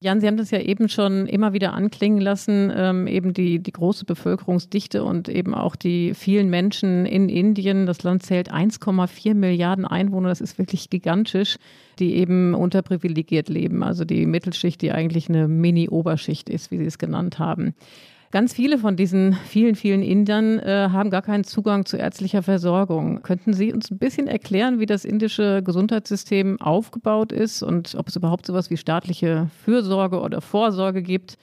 Jan, Sie haben das ja eben schon immer wieder anklingen lassen, ähm, eben die, die große Bevölkerungsdichte und eben auch die vielen Menschen in Indien. Das Land zählt 1,4 Milliarden Einwohner, das ist wirklich gigantisch, die eben unterprivilegiert leben. Also die Mittelschicht, die eigentlich eine Mini-Oberschicht ist, wie Sie es genannt haben. Ganz viele von diesen vielen, vielen Indern äh, haben gar keinen Zugang zu ärztlicher Versorgung. Könnten Sie uns ein bisschen erklären, wie das indische Gesundheitssystem aufgebaut ist und ob es überhaupt sowas wie staatliche Fürsorge oder Vorsorge gibt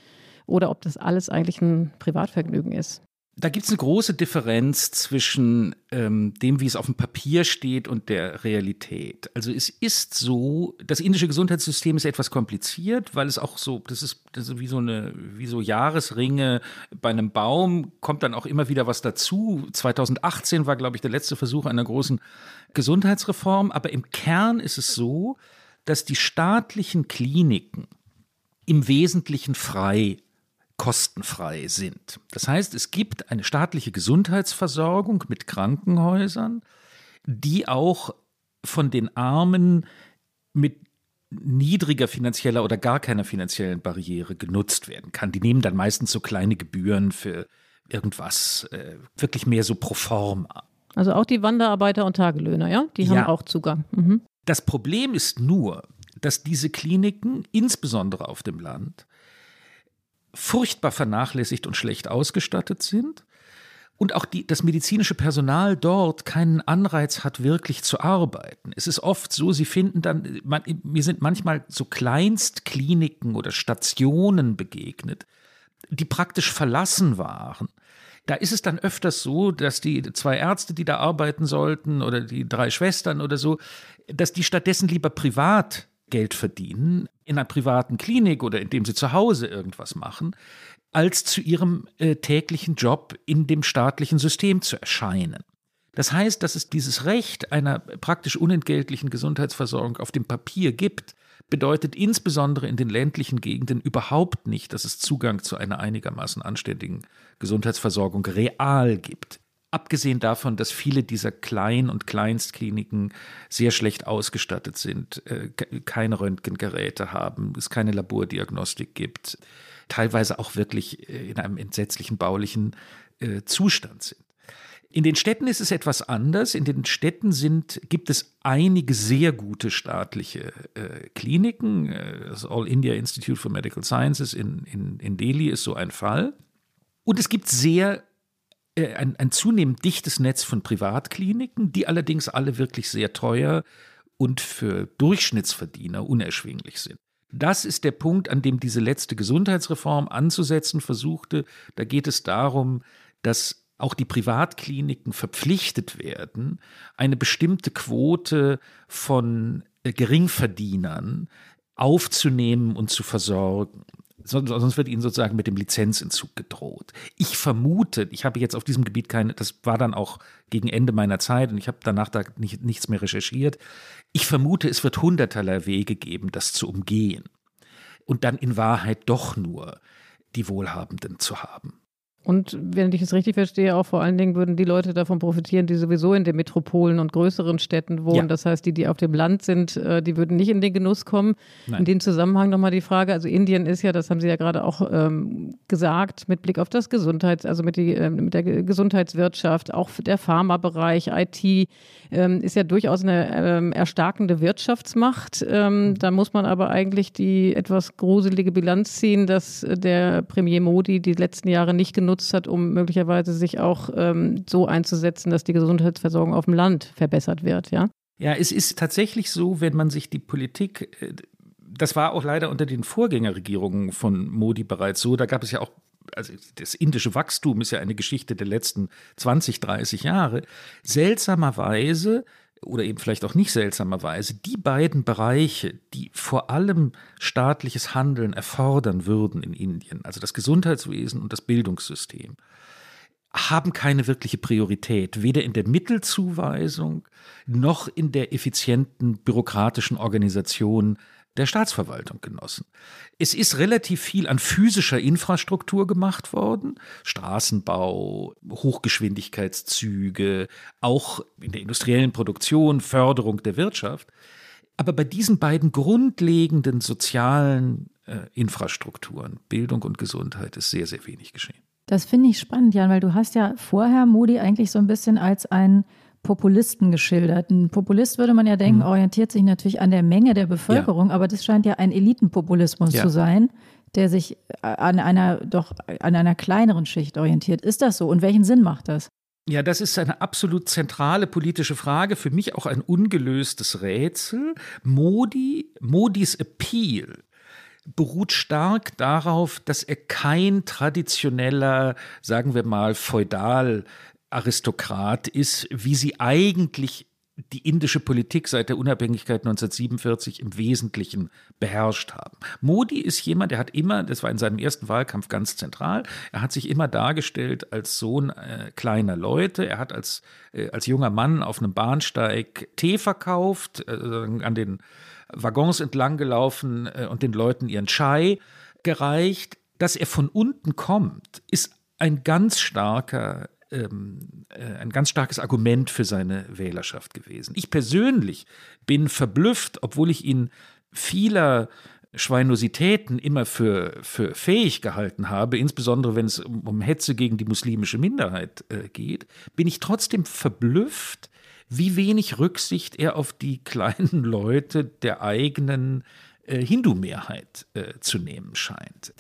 oder ob das alles eigentlich ein Privatvergnügen ist? Da gibt es eine große Differenz zwischen ähm, dem, wie es auf dem Papier steht und der Realität. Also es ist so, das indische Gesundheitssystem ist etwas kompliziert, weil es auch so, das ist, das ist wie so eine, wie so Jahresringe bei einem Baum, kommt dann auch immer wieder was dazu. 2018 war, glaube ich, der letzte Versuch einer großen Gesundheitsreform, aber im Kern ist es so, dass die staatlichen Kliniken im Wesentlichen frei kostenfrei sind. Das heißt, es gibt eine staatliche Gesundheitsversorgung mit Krankenhäusern, die auch von den Armen mit niedriger finanzieller oder gar keiner finanziellen Barriere genutzt werden kann. Die nehmen dann meistens so kleine Gebühren für irgendwas, äh, wirklich mehr so pro forma. Also auch die Wanderarbeiter und Tagelöhner, ja? Die haben auch Zugang. Mhm. Das Problem ist nur, dass diese Kliniken, insbesondere auf dem Land, furchtbar vernachlässigt und schlecht ausgestattet sind und auch die, das medizinische Personal dort keinen Anreiz hat, wirklich zu arbeiten. Es ist oft so, sie finden dann, man, mir sind manchmal so Kleinstkliniken oder Stationen begegnet, die praktisch verlassen waren. Da ist es dann öfters so, dass die zwei Ärzte, die da arbeiten sollten, oder die drei Schwestern oder so, dass die stattdessen lieber privat Geld verdienen in einer privaten Klinik oder indem sie zu Hause irgendwas machen, als zu ihrem äh, täglichen Job in dem staatlichen System zu erscheinen. Das heißt, dass es dieses Recht einer praktisch unentgeltlichen Gesundheitsversorgung auf dem Papier gibt, bedeutet insbesondere in den ländlichen Gegenden überhaupt nicht, dass es Zugang zu einer einigermaßen anständigen Gesundheitsversorgung real gibt. Abgesehen davon, dass viele dieser Klein- und Kleinstkliniken sehr schlecht ausgestattet sind, äh, keine Röntgengeräte haben, es keine Labordiagnostik gibt, teilweise auch wirklich äh, in einem entsetzlichen baulichen äh, Zustand sind. In den Städten ist es etwas anders. In den Städten sind, gibt es einige sehr gute staatliche äh, Kliniken. Das All India Institute for Medical Sciences in, in, in Delhi ist so ein Fall. Und es gibt sehr ein, ein zunehmend dichtes Netz von Privatkliniken, die allerdings alle wirklich sehr teuer und für Durchschnittsverdiener unerschwinglich sind. Das ist der Punkt, an dem diese letzte Gesundheitsreform anzusetzen versuchte. Da geht es darum, dass auch die Privatkliniken verpflichtet werden, eine bestimmte Quote von äh, Geringverdienern aufzunehmen und zu versorgen sonst wird ihnen sozusagen mit dem Lizenzentzug gedroht. Ich vermute, ich habe jetzt auf diesem Gebiet keine, das war dann auch gegen Ende meiner Zeit und ich habe danach da nicht, nichts mehr recherchiert. Ich vermute, es wird hunderterlei Wege geben, das zu umgehen und dann in Wahrheit doch nur die Wohlhabenden zu haben. Und wenn ich es richtig verstehe, auch vor allen Dingen würden die Leute davon profitieren, die sowieso in den Metropolen und größeren Städten wohnen. Ja. Das heißt, die, die auf dem Land sind, äh, die würden nicht in den Genuss kommen. Nein. In dem Zusammenhang nochmal die Frage, also Indien ist ja, das haben Sie ja gerade auch ähm, gesagt, mit Blick auf das Gesundheits-, also mit, die, äh, mit der Gesundheitswirtschaft, auch der Pharmabereich, IT, ähm, ist ja durchaus eine ähm, erstarkende Wirtschaftsmacht. Ähm, mhm. da muss man aber eigentlich die etwas gruselige Bilanz ziehen, dass der Premier Modi die letzten Jahre nicht genutzt genutzt hat, um möglicherweise sich auch ähm, so einzusetzen, dass die Gesundheitsversorgung auf dem Land verbessert wird, ja? Ja, es ist tatsächlich so, wenn man sich die Politik, äh, das war auch leider unter den Vorgängerregierungen von Modi bereits so, da gab es ja auch also das indische Wachstum ist ja eine Geschichte der letzten 20, 30 Jahre. Seltsamerweise oder eben vielleicht auch nicht seltsamerweise, die beiden Bereiche, die vor allem staatliches Handeln erfordern würden in Indien, also das Gesundheitswesen und das Bildungssystem, haben keine wirkliche Priorität, weder in der Mittelzuweisung noch in der effizienten bürokratischen Organisation der Staatsverwaltung genossen. Es ist relativ viel an physischer Infrastruktur gemacht worden. Straßenbau, Hochgeschwindigkeitszüge, auch in der industriellen Produktion, Förderung der Wirtschaft. Aber bei diesen beiden grundlegenden sozialen äh, Infrastrukturen, Bildung und Gesundheit, ist sehr, sehr wenig geschehen. Das finde ich spannend, Jan, weil du hast ja vorher Modi eigentlich so ein bisschen als ein Populisten geschildert. Ein Populist würde man ja denken, mhm. orientiert sich natürlich an der Menge der Bevölkerung, ja. aber das scheint ja ein Elitenpopulismus ja. zu sein, der sich an einer doch an einer kleineren Schicht orientiert. Ist das so? Und welchen Sinn macht das? Ja, das ist eine absolut zentrale politische Frage, für mich auch ein ungelöstes Rätsel. Modi, Modis Appeal beruht stark darauf, dass er kein traditioneller, sagen wir mal, feudal Aristokrat ist, wie sie eigentlich die indische Politik seit der Unabhängigkeit 1947 im Wesentlichen beherrscht haben. Modi ist jemand, der hat immer, das war in seinem ersten Wahlkampf ganz zentral, er hat sich immer dargestellt als Sohn äh, kleiner Leute. Er hat als, äh, als junger Mann auf einem Bahnsteig Tee verkauft, äh, an den Waggons entlang gelaufen äh, und den Leuten ihren Chai gereicht. Dass er von unten kommt, ist ein ganz starker ähm, äh, ein ganz starkes Argument für seine Wählerschaft gewesen. Ich persönlich bin verblüfft, obwohl ich ihn vieler Schweinositäten immer für, für fähig gehalten habe, insbesondere wenn es um, um Hetze gegen die muslimische Minderheit äh, geht, bin ich trotzdem verblüfft, wie wenig Rücksicht er auf die [laughs] kleinen Leute der eigenen äh, Hindu-Mehrheit äh, zu nehmen scheint.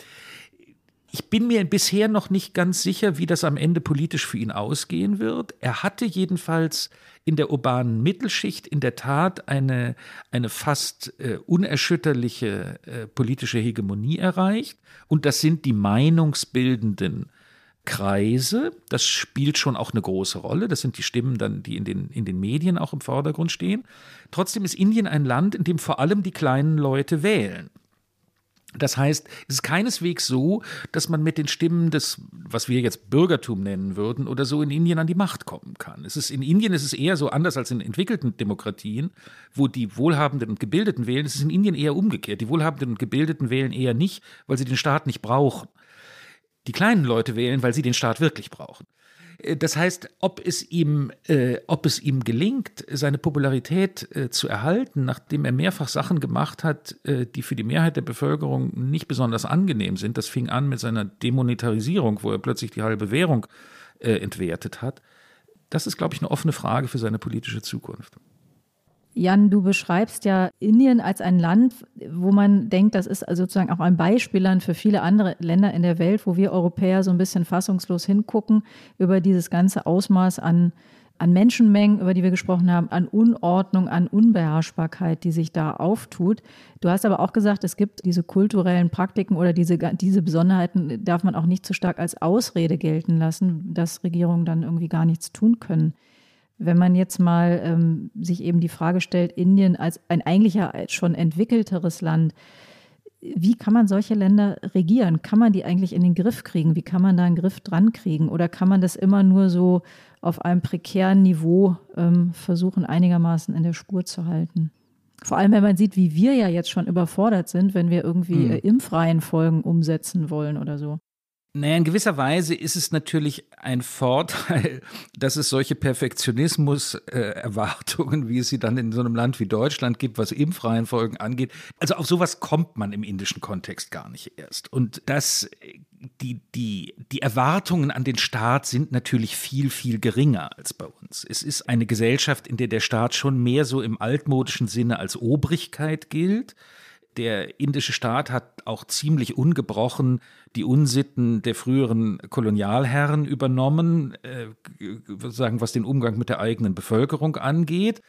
Ich bin mir bisher noch nicht ganz sicher, wie das am Ende politisch für ihn ausgehen wird. Er hatte jedenfalls in der urbanen Mittelschicht in der Tat eine, eine fast äh, unerschütterliche äh, politische Hegemonie erreicht. Und das sind die meinungsbildenden Kreise. Das spielt schon auch eine große Rolle. Das sind die Stimmen dann, die in den, in den Medien auch im Vordergrund stehen. Trotzdem ist Indien ein Land, in dem vor allem die kleinen Leute wählen. Das heißt, es ist keineswegs so, dass man mit den Stimmen des, was wir jetzt Bürgertum nennen würden, oder so in Indien an die Macht kommen kann. Es ist, in Indien ist es eher so anders als in entwickelten Demokratien, wo die Wohlhabenden und Gebildeten wählen. Es ist in Indien eher umgekehrt. Die Wohlhabenden und Gebildeten wählen eher nicht, weil sie den Staat nicht brauchen. Die kleinen Leute wählen, weil sie den Staat wirklich brauchen. Äh, das heißt, ob es ihm, äh, ob es ihm gelingt, seine Popularität äh, zu erhalten, nachdem er mehrfach Sachen gemacht hat, äh, die für die Mehrheit der Bevölkerung nicht besonders angenehm sind. Das fing an mit seiner Demonetarisierung, wo er plötzlich die halbe Währung äh, entwertet hat. Das ist, glaube ich, eine offene Frage für seine politische Zukunft. Jan, du beschreibst ja Indien als ein Land, wo man denkt, das ist also sozusagen auch ein Beispielland für viele andere Länder in der Welt, wo wir Europäer so ein bisschen fassungslos hingucken über dieses ganze Ausmaß an, an Menschenmengen, über die wir gesprochen haben, an Unordnung, an Unbeherrschbarkeit, die sich da auftut. Du hast aber auch gesagt, es gibt diese kulturellen Praktiken oder diese, diese Besonderheiten darf man auch nicht zu so stark als Ausrede gelten lassen, dass Regierungen dann irgendwie gar nichts tun können. Wenn man jetzt mal ähm, sich eben die Frage stellt, Indien als ein eigentlich schon entwickelteres Land, wie kann man solche Länder regieren? Kann man die eigentlich in den Griff kriegen? Wie kann man da einen Griff dran kriegen? Oder kann man das immer nur so auf einem prekären Niveau ähm, versuchen, einigermaßen in der Spur zu halten? Vor allem, wenn man sieht, wie wir ja jetzt schon überfordert sind, wenn wir irgendwie mhm. äh, impfreihenfolgen umsetzen wollen oder so. Naja, in gewisser Weise ist es natürlich ein Vorteil, [laughs] dass es solche Perfektionismus-Erwartungen, wie es sie dann in so einem Land wie Deutschland gibt, was Impfreihenfolgen angeht. Also auf sowas kommt man im indischen Kontext gar nicht erst. Und das die, die, die Erwartungen an den Staat sind natürlich viel, viel geringer als bei uns. Es ist eine Gesellschaft, in der der Staat schon mehr so im altmodischen Sinne als Obrigkeit gilt der indische Staat hat auch ziemlich ungebrochen die Unsitten der früheren Kolonialherren übernommen, äh, sagen, was den Umgang mit der eigenen Bevölkerung angeht.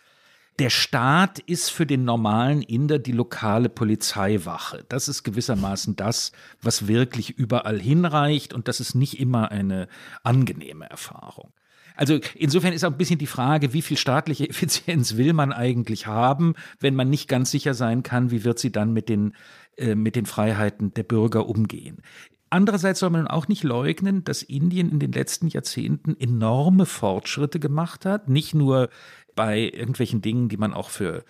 Der Staat ist für den normalen Inder die lokale Polizeiwache. Das ist gewissermaßen das, was wirklich überall hinreicht und das ist nicht immer eine angenehme Erfahrung. Also insofern ist auch ein bisschen die Frage, wie viel staatliche [laughs] Effizienz will man eigentlich haben, wenn man nicht ganz sicher sein kann, wie wird sie dann mit den, äh, mit den Freiheiten der Bürger umgehen. Andererseits soll man auch nicht leugnen, dass Indien in den letzten Jahrzehnten enorme Fortschritte gemacht hat, nicht nur bei irgendwelchen Dingen, die man auch für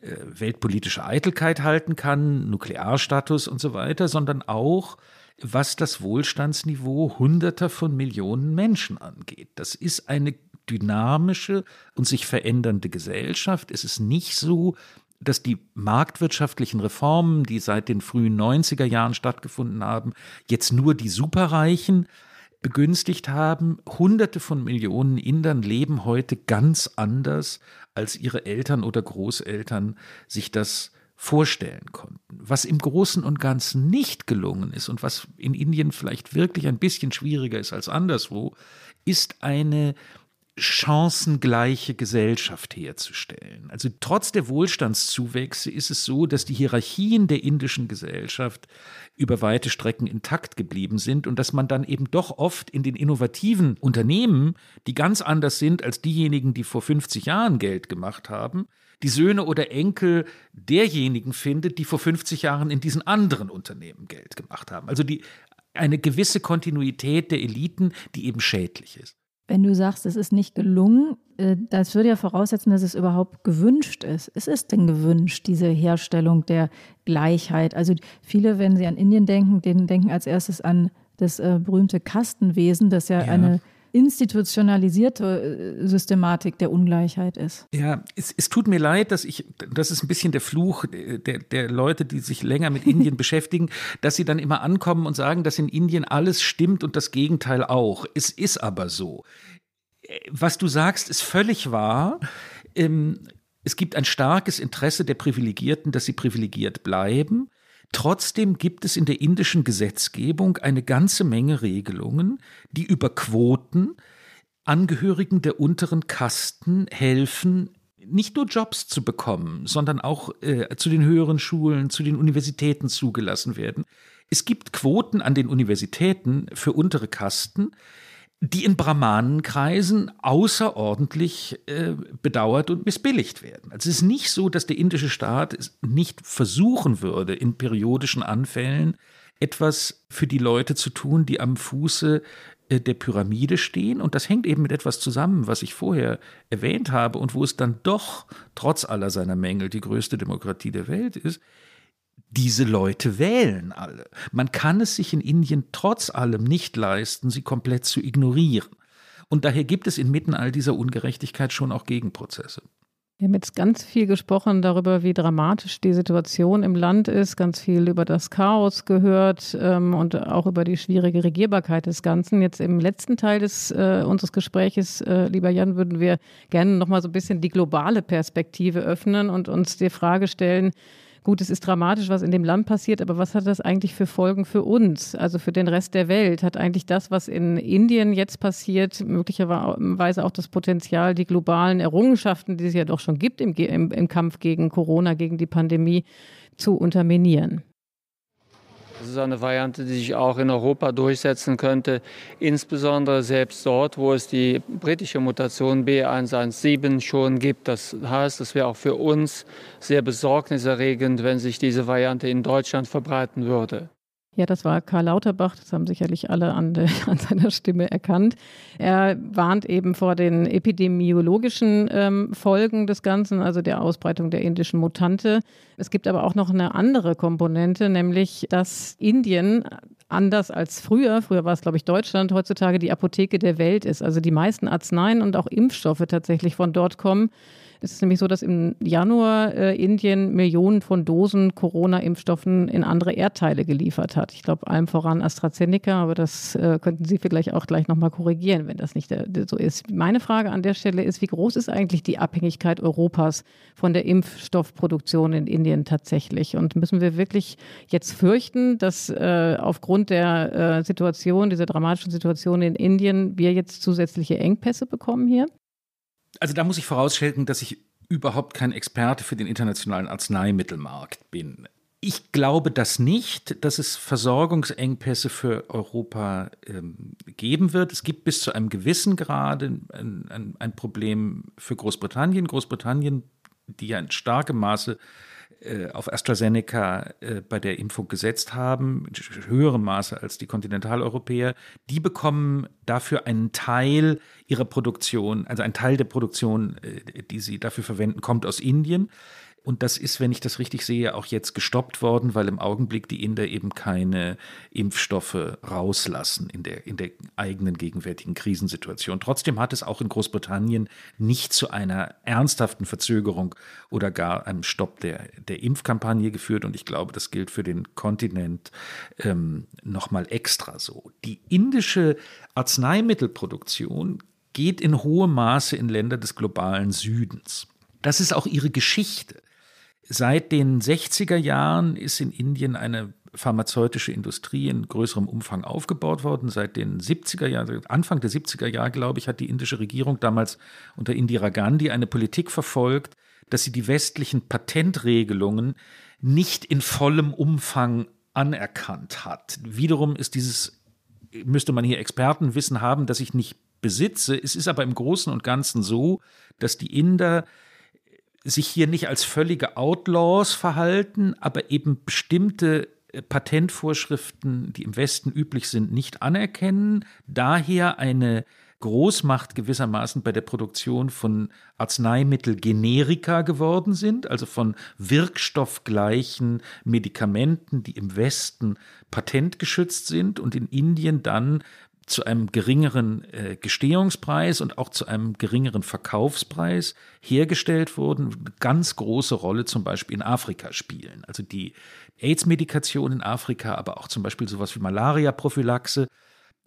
äh, weltpolitische Eitelkeit halten kann, Nuklearstatus und so weiter, sondern auch was das Wohlstandsniveau hunderter von Millionen Menschen angeht. Das ist eine dynamische und sich verändernde Gesellschaft. Es ist nicht so, dass die marktwirtschaftlichen Reformen, die seit den frühen 90er Jahren stattgefunden haben, jetzt nur die Superreichen begünstigt haben. Hunderte von Millionen Indern leben heute ganz anders, als ihre Eltern oder Großeltern sich das vorstellen konnten. Was im Großen und Ganzen nicht gelungen ist und was in Indien vielleicht wirklich ein bisschen schwieriger ist als anderswo, ist eine chancengleiche Gesellschaft herzustellen. Also trotz der Wohlstandszuwächse ist es so, dass die Hierarchien der indischen Gesellschaft über weite Strecken intakt geblieben sind und dass man dann eben doch oft in den innovativen Unternehmen, die ganz anders sind als diejenigen, die vor 50 Jahren Geld gemacht haben, die Söhne oder Enkel derjenigen findet, die vor 50 Jahren in diesen anderen Unternehmen Geld gemacht haben. Also die, eine gewisse Kontinuität der Eliten, die eben schädlich ist. Wenn du sagst, es ist nicht gelungen, äh, das würde ja voraussetzen, dass es überhaupt gewünscht ist. Ist es denn gewünscht, diese Herstellung der Gleichheit? Also viele, wenn sie an Indien denken, denen denken als erstes an das äh, berühmte Kastenwesen, das ja, ja. eine institutionalisierte äh, Systematik der Ungleichheit ist. Ja, es, es, tut mir leid, dass ich, das ist ein bisschen der Fluch der, der Leute, die sich länger mit Indien [laughs] beschäftigen, dass sie dann immer ankommen und sagen, dass in Indien alles stimmt und das Gegenteil auch. Es ist aber so. Was du sagst, ist völlig wahr. Ähm, es gibt ein starkes Interesse der Privilegierten, dass sie privilegiert bleiben. Trotzdem gibt es in der indischen Gesetzgebung eine ganze Menge Regelungen, die über Quoten Angehörigen der unteren Kasten helfen, nicht nur Jobs zu bekommen, sondern auch äh, zu den höheren Schulen, zu den Universitäten zugelassen werden. Es gibt Quoten an den Universitäten für untere Kasten, die in Brahmanenkreisen außerordentlich äh, bedauert und missbilligt werden. Also es ist nicht so, dass der indische Staat nicht versuchen würde, in periodischen Anfällen etwas für die Leute zu tun, die am Fuße äh, der Pyramide stehen. Und das hängt eben mit etwas zusammen, was ich vorher erwähnt habe und wo es dann doch, trotz aller seiner Mängel, die größte Demokratie der Welt ist diese Leute wählen alle. Man kann es sich in Indien trotz allem nicht leisten, sie komplett zu ignorieren. Und daher gibt es inmitten all dieser Ungerechtigkeit schon auch Gegenprozesse. Wir haben jetzt ganz viel gesprochen darüber, wie dramatisch die Situation im Land ist, ganz viel über das Chaos gehört ähm, und auch über die schwierige Regierbarkeit des Ganzen. Jetzt im letzten Teil des äh, unseres Gespräches, äh, lieber Jan, würden wir gerne noch mal so ein bisschen die globale Perspektive öffnen und uns die Frage stellen, gut, es ist dramatisch, was in dem Land passiert, aber was hat das eigentlich für Folgen für uns, also für den Rest der Welt? Hat eigentlich das, was in Indien jetzt passiert, möglicherweise auch das Potenzial, die globalen Errungenschaften, die es ja doch schon gibt im, im, im Kampf gegen Corona, gegen die Pandemie, zu unterminieren? Das ist eine Variante, die sich auch in Europa durchsetzen könnte, insbesondere selbst dort, wo es die britische Mutation B117 schon gibt. Das heißt, es wäre auch für uns sehr besorgniserregend, wenn sich diese Variante in Deutschland verbreiten würde. Ja, das war Karl Lauterbach, das haben sicherlich alle an, de, [laughs] an seiner Stimme erkannt. Er warnt eben vor den epidemiologischen ähm, Folgen des Ganzen, also der Ausbreitung der indischen Mutante. Es gibt aber auch noch eine andere Komponente, nämlich dass Indien anders als früher, früher war es, glaube ich, Deutschland, heutzutage die Apotheke der Welt ist. Also die meisten Arzneien und auch Impfstoffe tatsächlich von dort kommen. Es ist nämlich so, dass im Januar äh, Indien Millionen von Dosen Corona-Impfstoffen in andere Erdteile geliefert hat. Ich glaube, allem voran AstraZeneca, aber das äh, könnten Sie vielleicht auch gleich nochmal korrigieren, wenn das nicht der, der so ist. Meine Frage an der Stelle ist, wie groß ist eigentlich die Abhängigkeit Europas von der Impfstoffproduktion in Indien tatsächlich? Und müssen wir wirklich jetzt fürchten, dass äh, aufgrund der äh, Situation, dieser dramatischen Situation in Indien, wir jetzt zusätzliche Engpässe bekommen hier? Also da muss ich vorausschicken, dass ich überhaupt kein Experte für den internationalen Arzneimittelmarkt bin. Ich glaube das nicht, dass es Versorgungsengpässe für Europa ähm, geben wird. Es gibt bis zu einem gewissen Grad ein, ein, ein Problem für Großbritannien. Großbritannien, die ja in starkem Maße auf AstraZeneca äh, bei der Impfung gesetzt haben, in höherem Maße als die Kontinentaleuropäer, die bekommen dafür einen Teil ihrer Produktion, also ein Teil der Produktion, äh, die sie dafür verwenden, kommt aus Indien. Und das ist, wenn ich das richtig sehe, auch jetzt gestoppt worden, weil im Augenblick die Inder eben keine Impfstoffe rauslassen in der, in der eigenen gegenwärtigen Krisensituation. Trotzdem hat es auch in Großbritannien nicht zu einer ernsthaften Verzögerung oder gar einem Stopp der, der Impfkampagne geführt. Und ich glaube, das gilt für den Kontinent ähm, nochmal extra so. Die indische Arzneimittelproduktion geht in hohem Maße in Länder des globalen Südens. Das ist auch ihre Geschichte. Seit den 60er Jahren ist in Indien eine pharmazeutische Industrie in größerem Umfang aufgebaut worden. Seit den 70er Jahren, Anfang der 70er Jahre, glaube ich, hat die indische Regierung damals unter Indira Gandhi eine Politik verfolgt, dass sie die westlichen Patentregelungen nicht in vollem Umfang anerkannt hat. Wiederum ist dieses, müsste man hier Expertenwissen haben, das ich nicht besitze. Es ist aber im Großen und Ganzen so, dass die Inder sich hier nicht als völlige Outlaws verhalten, aber eben bestimmte äh, Patentvorschriften, die im Westen üblich sind, nicht anerkennen, daher eine Großmacht gewissermaßen bei der Produktion von Arzneimittelgenerika geworden sind, also von wirkstoffgleichen Medikamenten, die im Westen patentgeschützt sind und in Indien dann zu einem geringeren äh, Gestehungspreis und auch zu einem geringeren Verkaufspreis hergestellt wurden, eine ganz große Rolle zum Beispiel in Afrika spielen. Also die AIDS-Medikation in Afrika, aber auch zum Beispiel sowas wie Malaria-Prophylaxe.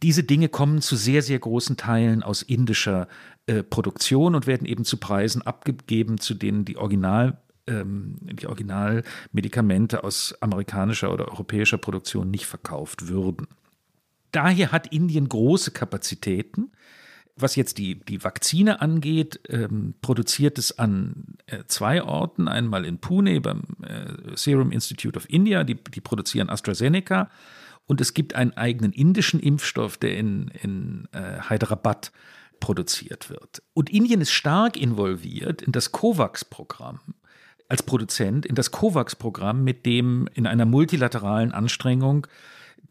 Diese Dinge kommen zu sehr, sehr großen Teilen aus indischer äh, Produktion und werden eben zu Preisen abgegeben, zu denen die Original ähm, die Originalmedikamente aus amerikanischer oder europäischer Produktion nicht verkauft würden. Daher hat Indien große Kapazitäten. Was jetzt die, die Vakzine angeht, ähm, produziert es an äh, zwei Orten. Einmal in Pune beim äh, Serum Institute of India, die, die produzieren AstraZeneca. Und es gibt einen eigenen indischen Impfstoff, der in, in äh, Hyderabad produziert wird. Und Indien ist stark involviert in das COVAX-Programm als Produzent, in das COVAX-Programm, mit dem in einer multilateralen Anstrengung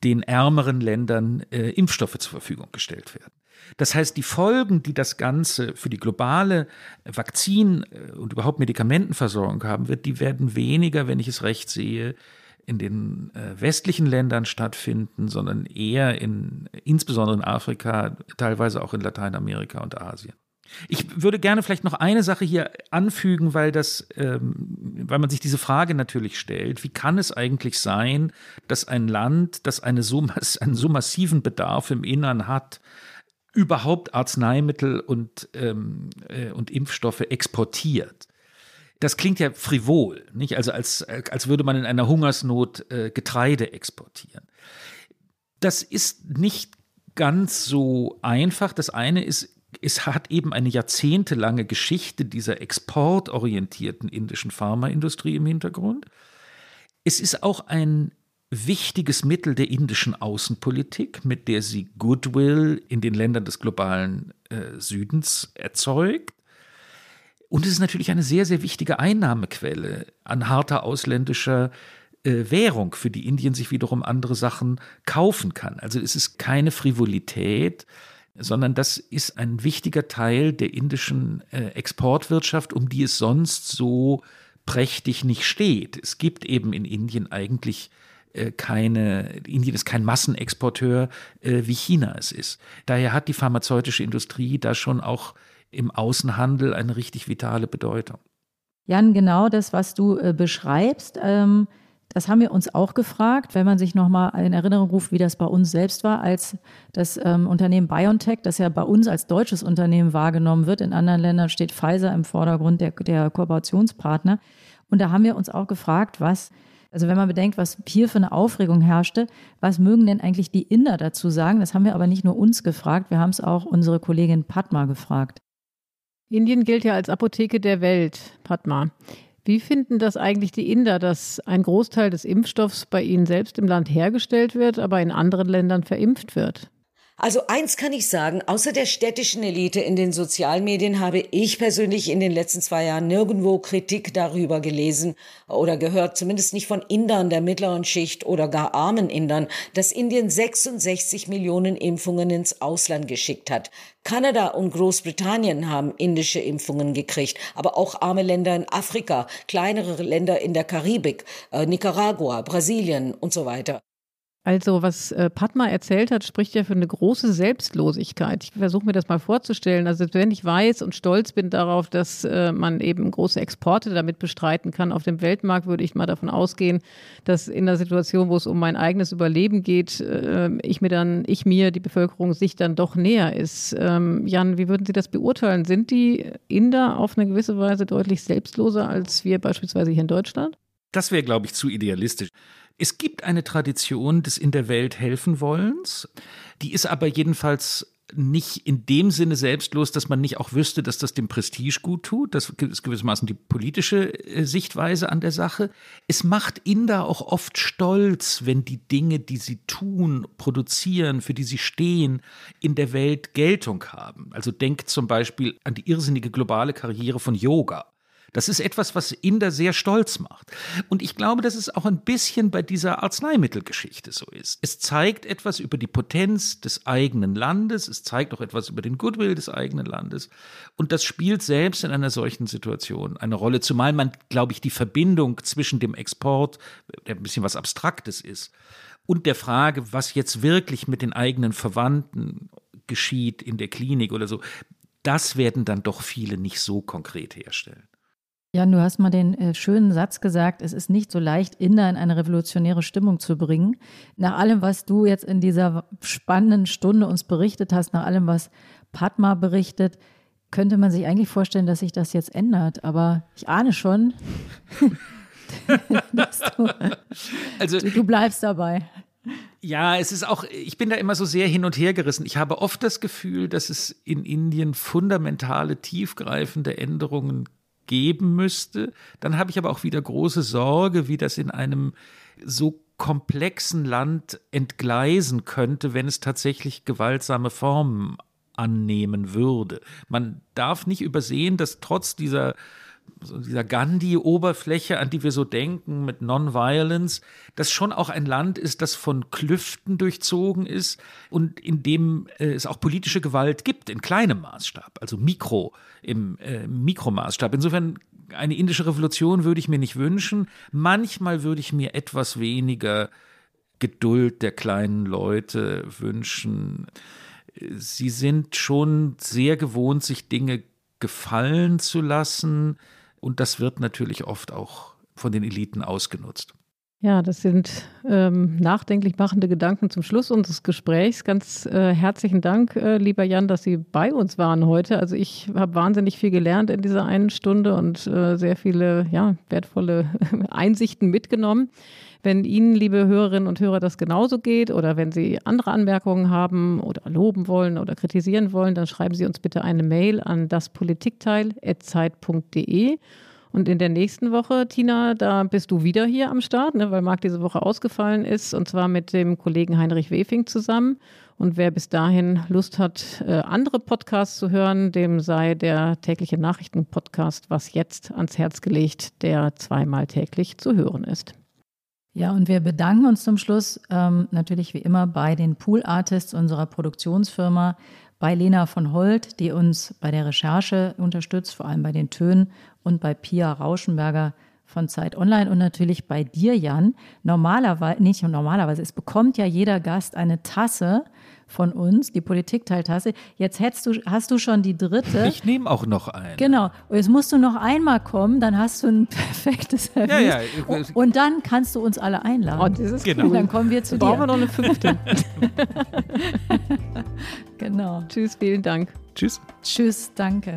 den ärmeren Ländern äh, Impfstoffe zur Verfügung gestellt werden. Das heißt, die Folgen, die das Ganze für die globale Vakzin- äh, und überhaupt Medikamentenversorgung haben wird, die werden weniger, wenn ich es recht sehe, in den äh, westlichen Ländern stattfinden, sondern eher in, insbesondere in Afrika, teilweise auch in Lateinamerika und Asien. Ich würde gerne vielleicht noch eine Sache hier anfügen, weil das, ähm, weil man sich diese Frage natürlich stellt: Wie kann es eigentlich sein, dass ein Land, das eine so, [laughs] einen so massiven Bedarf im Innern hat, überhaupt Arzneimittel und, ähm, äh, und Impfstoffe exportiert? Das klingt ja frivol, nicht? Also als, als würde man in einer Hungersnot äh, Getreide exportieren. Das ist nicht ganz so einfach. Das eine ist es hat eben eine jahrzehntelange Geschichte dieser exportorientierten indischen Pharmaindustrie im Hintergrund. Es ist auch ein wichtiges Mittel der indischen Außenpolitik, mit der sie Goodwill in den Ländern des globalen äh, Südens erzeugt. Und es ist natürlich eine sehr, sehr wichtige Einnahmequelle an harter ausländischer äh, Währung, für die Indien sich wiederum andere Sachen kaufen kann. Also es ist keine Frivolität, sondern das ist ein wichtiger Teil der indischen äh, Exportwirtschaft, um die es sonst so prächtig nicht steht. Es gibt eben in Indien eigentlich äh, keine, Indien ist kein Massenexporteur, äh, wie China es ist. Daher hat die pharmazeutische Industrie da schon auch im Außenhandel eine richtig vitale Bedeutung. Jan, genau das, was du beschreibst, ähm, das haben wir uns auch gefragt, wenn man sich nochmal in Erinnerung ruft, wie das bei uns selbst war, als das ähm, Unternehmen BioNTech, das ja bei uns als deutsches Unternehmen wahrgenommen wird. In anderen Ländern steht Pfizer im Vordergrund der, der Kooperationspartner. Und da haben wir uns auch gefragt, was, also wenn man bedenkt, was hier für eine Aufregung herrschte, was mögen denn eigentlich die Inder dazu sagen? Das haben wir aber nicht nur uns gefragt, wir haben es auch unsere Kollegin Padma gefragt. Indien gilt ja als Apotheke der Welt, Padma. Wie finden das eigentlich die Inder, dass ein Großteil des Impfstoffs bei ihnen selbst im Land hergestellt wird, aber in anderen Ländern verimpft wird? Also eins kann ich sagen, außer der städtischen Elite in den Sozialmedien habe ich persönlich in den letzten zwei Jahren nirgendwo Kritik darüber gelesen oder gehört, zumindest nicht von Indern der mittleren Schicht oder gar armen Indern, dass Indien 66 Millionen Impfungen ins Ausland geschickt hat. Kanada und Großbritannien haben indische Impfungen gekriegt, aber auch arme Länder in Afrika, kleinere Länder in der Karibik, äh, Nicaragua, Brasilien und so weiter. Also, was äh, Padma erzählt hat, spricht ja für eine große Selbstlosigkeit. Ich versuche mir das mal vorzustellen. Also, wenn ich weiß und stolz bin darauf, dass äh, man eben große Exporte damit bestreiten kann auf dem Weltmarkt, würde ich mal davon ausgehen, dass in der Situation, wo es um mein eigenes Überleben geht, äh, ich mir dann, ich mir, die Bevölkerung sich dann doch näher ist. Ähm, Jan, wie würden Sie das beurteilen? Sind die Inder auf eine gewisse Weise deutlich selbstloser als wir beispielsweise hier in Deutschland? Das wäre, glaube ich, zu idealistisch. Es gibt eine Tradition des in der Welt helfen wollens, die ist aber jedenfalls nicht in dem Sinne selbstlos, dass man nicht auch wüsste, dass das dem Prestige gut tut. Das ist gewissermaßen die politische äh, Sichtweise an der Sache. Es macht Inder auch oft stolz, wenn die Dinge, die sie tun, produzieren, für die sie stehen, in der Welt Geltung haben. Also denkt zum Beispiel an die irrsinnige globale Karriere von Yoga. Das ist etwas, was Inder sehr stolz macht. Und ich glaube, dass es auch ein bisschen bei dieser Arzneimittelgeschichte so ist. Es zeigt etwas über die Potenz des eigenen Landes, es zeigt auch etwas über den Goodwill des eigenen Landes. Und das spielt selbst in einer solchen Situation eine Rolle, zumal man, glaube ich, die Verbindung zwischen dem Export, der ein bisschen was Abstraktes ist, und der Frage, was jetzt wirklich mit den eigenen Verwandten geschieht in der Klinik oder so, das werden dann doch viele nicht so konkret herstellen. Jan, du hast mal den äh, schönen Satz gesagt, es ist nicht so leicht, Inder in eine revolutionäre Stimmung zu bringen. Nach allem, was du jetzt in dieser spannenden Stunde uns berichtet hast, nach allem, was Padma berichtet, könnte man sich eigentlich vorstellen, dass sich das jetzt ändert. Aber ich ahne schon, [laughs] du, also, du, du bleibst dabei. Ja, es ist auch, ich bin da immer so sehr hin und her gerissen. Ich habe oft das Gefühl, dass es in Indien fundamentale, tiefgreifende Änderungen geben müsste. Dann habe ich aber auch wieder große Sorge, wie das in einem so komplexen Land entgleisen könnte, wenn es tatsächlich gewaltsame Formen annehmen würde. Man darf nicht übersehen, dass trotz dieser so dieser Gandhi-Oberfläche, an die wir so denken mit Non-Violence, das schon auch ein Land ist, das von Klüften durchzogen ist und in dem äh, es auch politische Gewalt gibt, in kleinem Maßstab, also Mikro, im äh, Mikromaßstab. Insofern eine indische Revolution würde ich mir nicht wünschen. Manchmal würde ich mir etwas weniger Geduld der kleinen Leute wünschen. Sie sind schon sehr gewohnt, sich Dinge gefallen zu lassen. Und das wird natürlich oft auch von den Eliten ausgenutzt. Ja, das sind ähm, nachdenklich machende Gedanken zum Schluss unseres Gesprächs. Ganz äh, herzlichen Dank, äh, lieber Jan, dass Sie bei uns waren heute. Also ich habe wahnsinnig viel gelernt in dieser einen Stunde und äh, sehr viele ja, wertvolle [laughs] Einsichten mitgenommen. Wenn Ihnen, liebe Hörerinnen und Hörer, das genauso geht oder wenn Sie andere Anmerkungen haben oder loben wollen oder kritisieren wollen, dann schreiben Sie uns bitte eine Mail an daspolitikteil.zeit.de. Und in der nächsten Woche, Tina, da bist du wieder hier am Start, ne, weil Marc diese Woche ausgefallen ist, und zwar mit dem Kollegen Heinrich Wefing zusammen. Und wer bis dahin Lust hat, äh, andere Podcasts zu hören, dem sei der tägliche Nachrichtenpodcast was jetzt ans Herz gelegt, der zweimal täglich zu hören ist. Ja, und wir bedanken uns zum Schluss ähm, natürlich wie immer bei den Pool Artists unserer Produktionsfirma, bei Lena von Holt, die uns bei der Recherche unterstützt, vor allem bei den Tönen, und bei Pia Rauschenberger von Zeit Online und natürlich bei dir, Jan. Normalerweise, nicht normalerweise, es bekommt ja jeder Gast eine Tasse von uns, die Politikteiltasse. Jetzt hättest du, hast du schon die dritte. Ich nehme auch noch eine. Genau. Und jetzt musst du noch einmal kommen, dann hast du ein [laughs] perfektes Service. Ja, ja. Und, und dann kannst du uns alle einladen. Oh, das ist genau. cool. Dann kommen wir zu Brauchen dir. wir noch eine fünfte. [laughs] genau. Tschüss, vielen Dank. Tschüss. Tschüss, danke.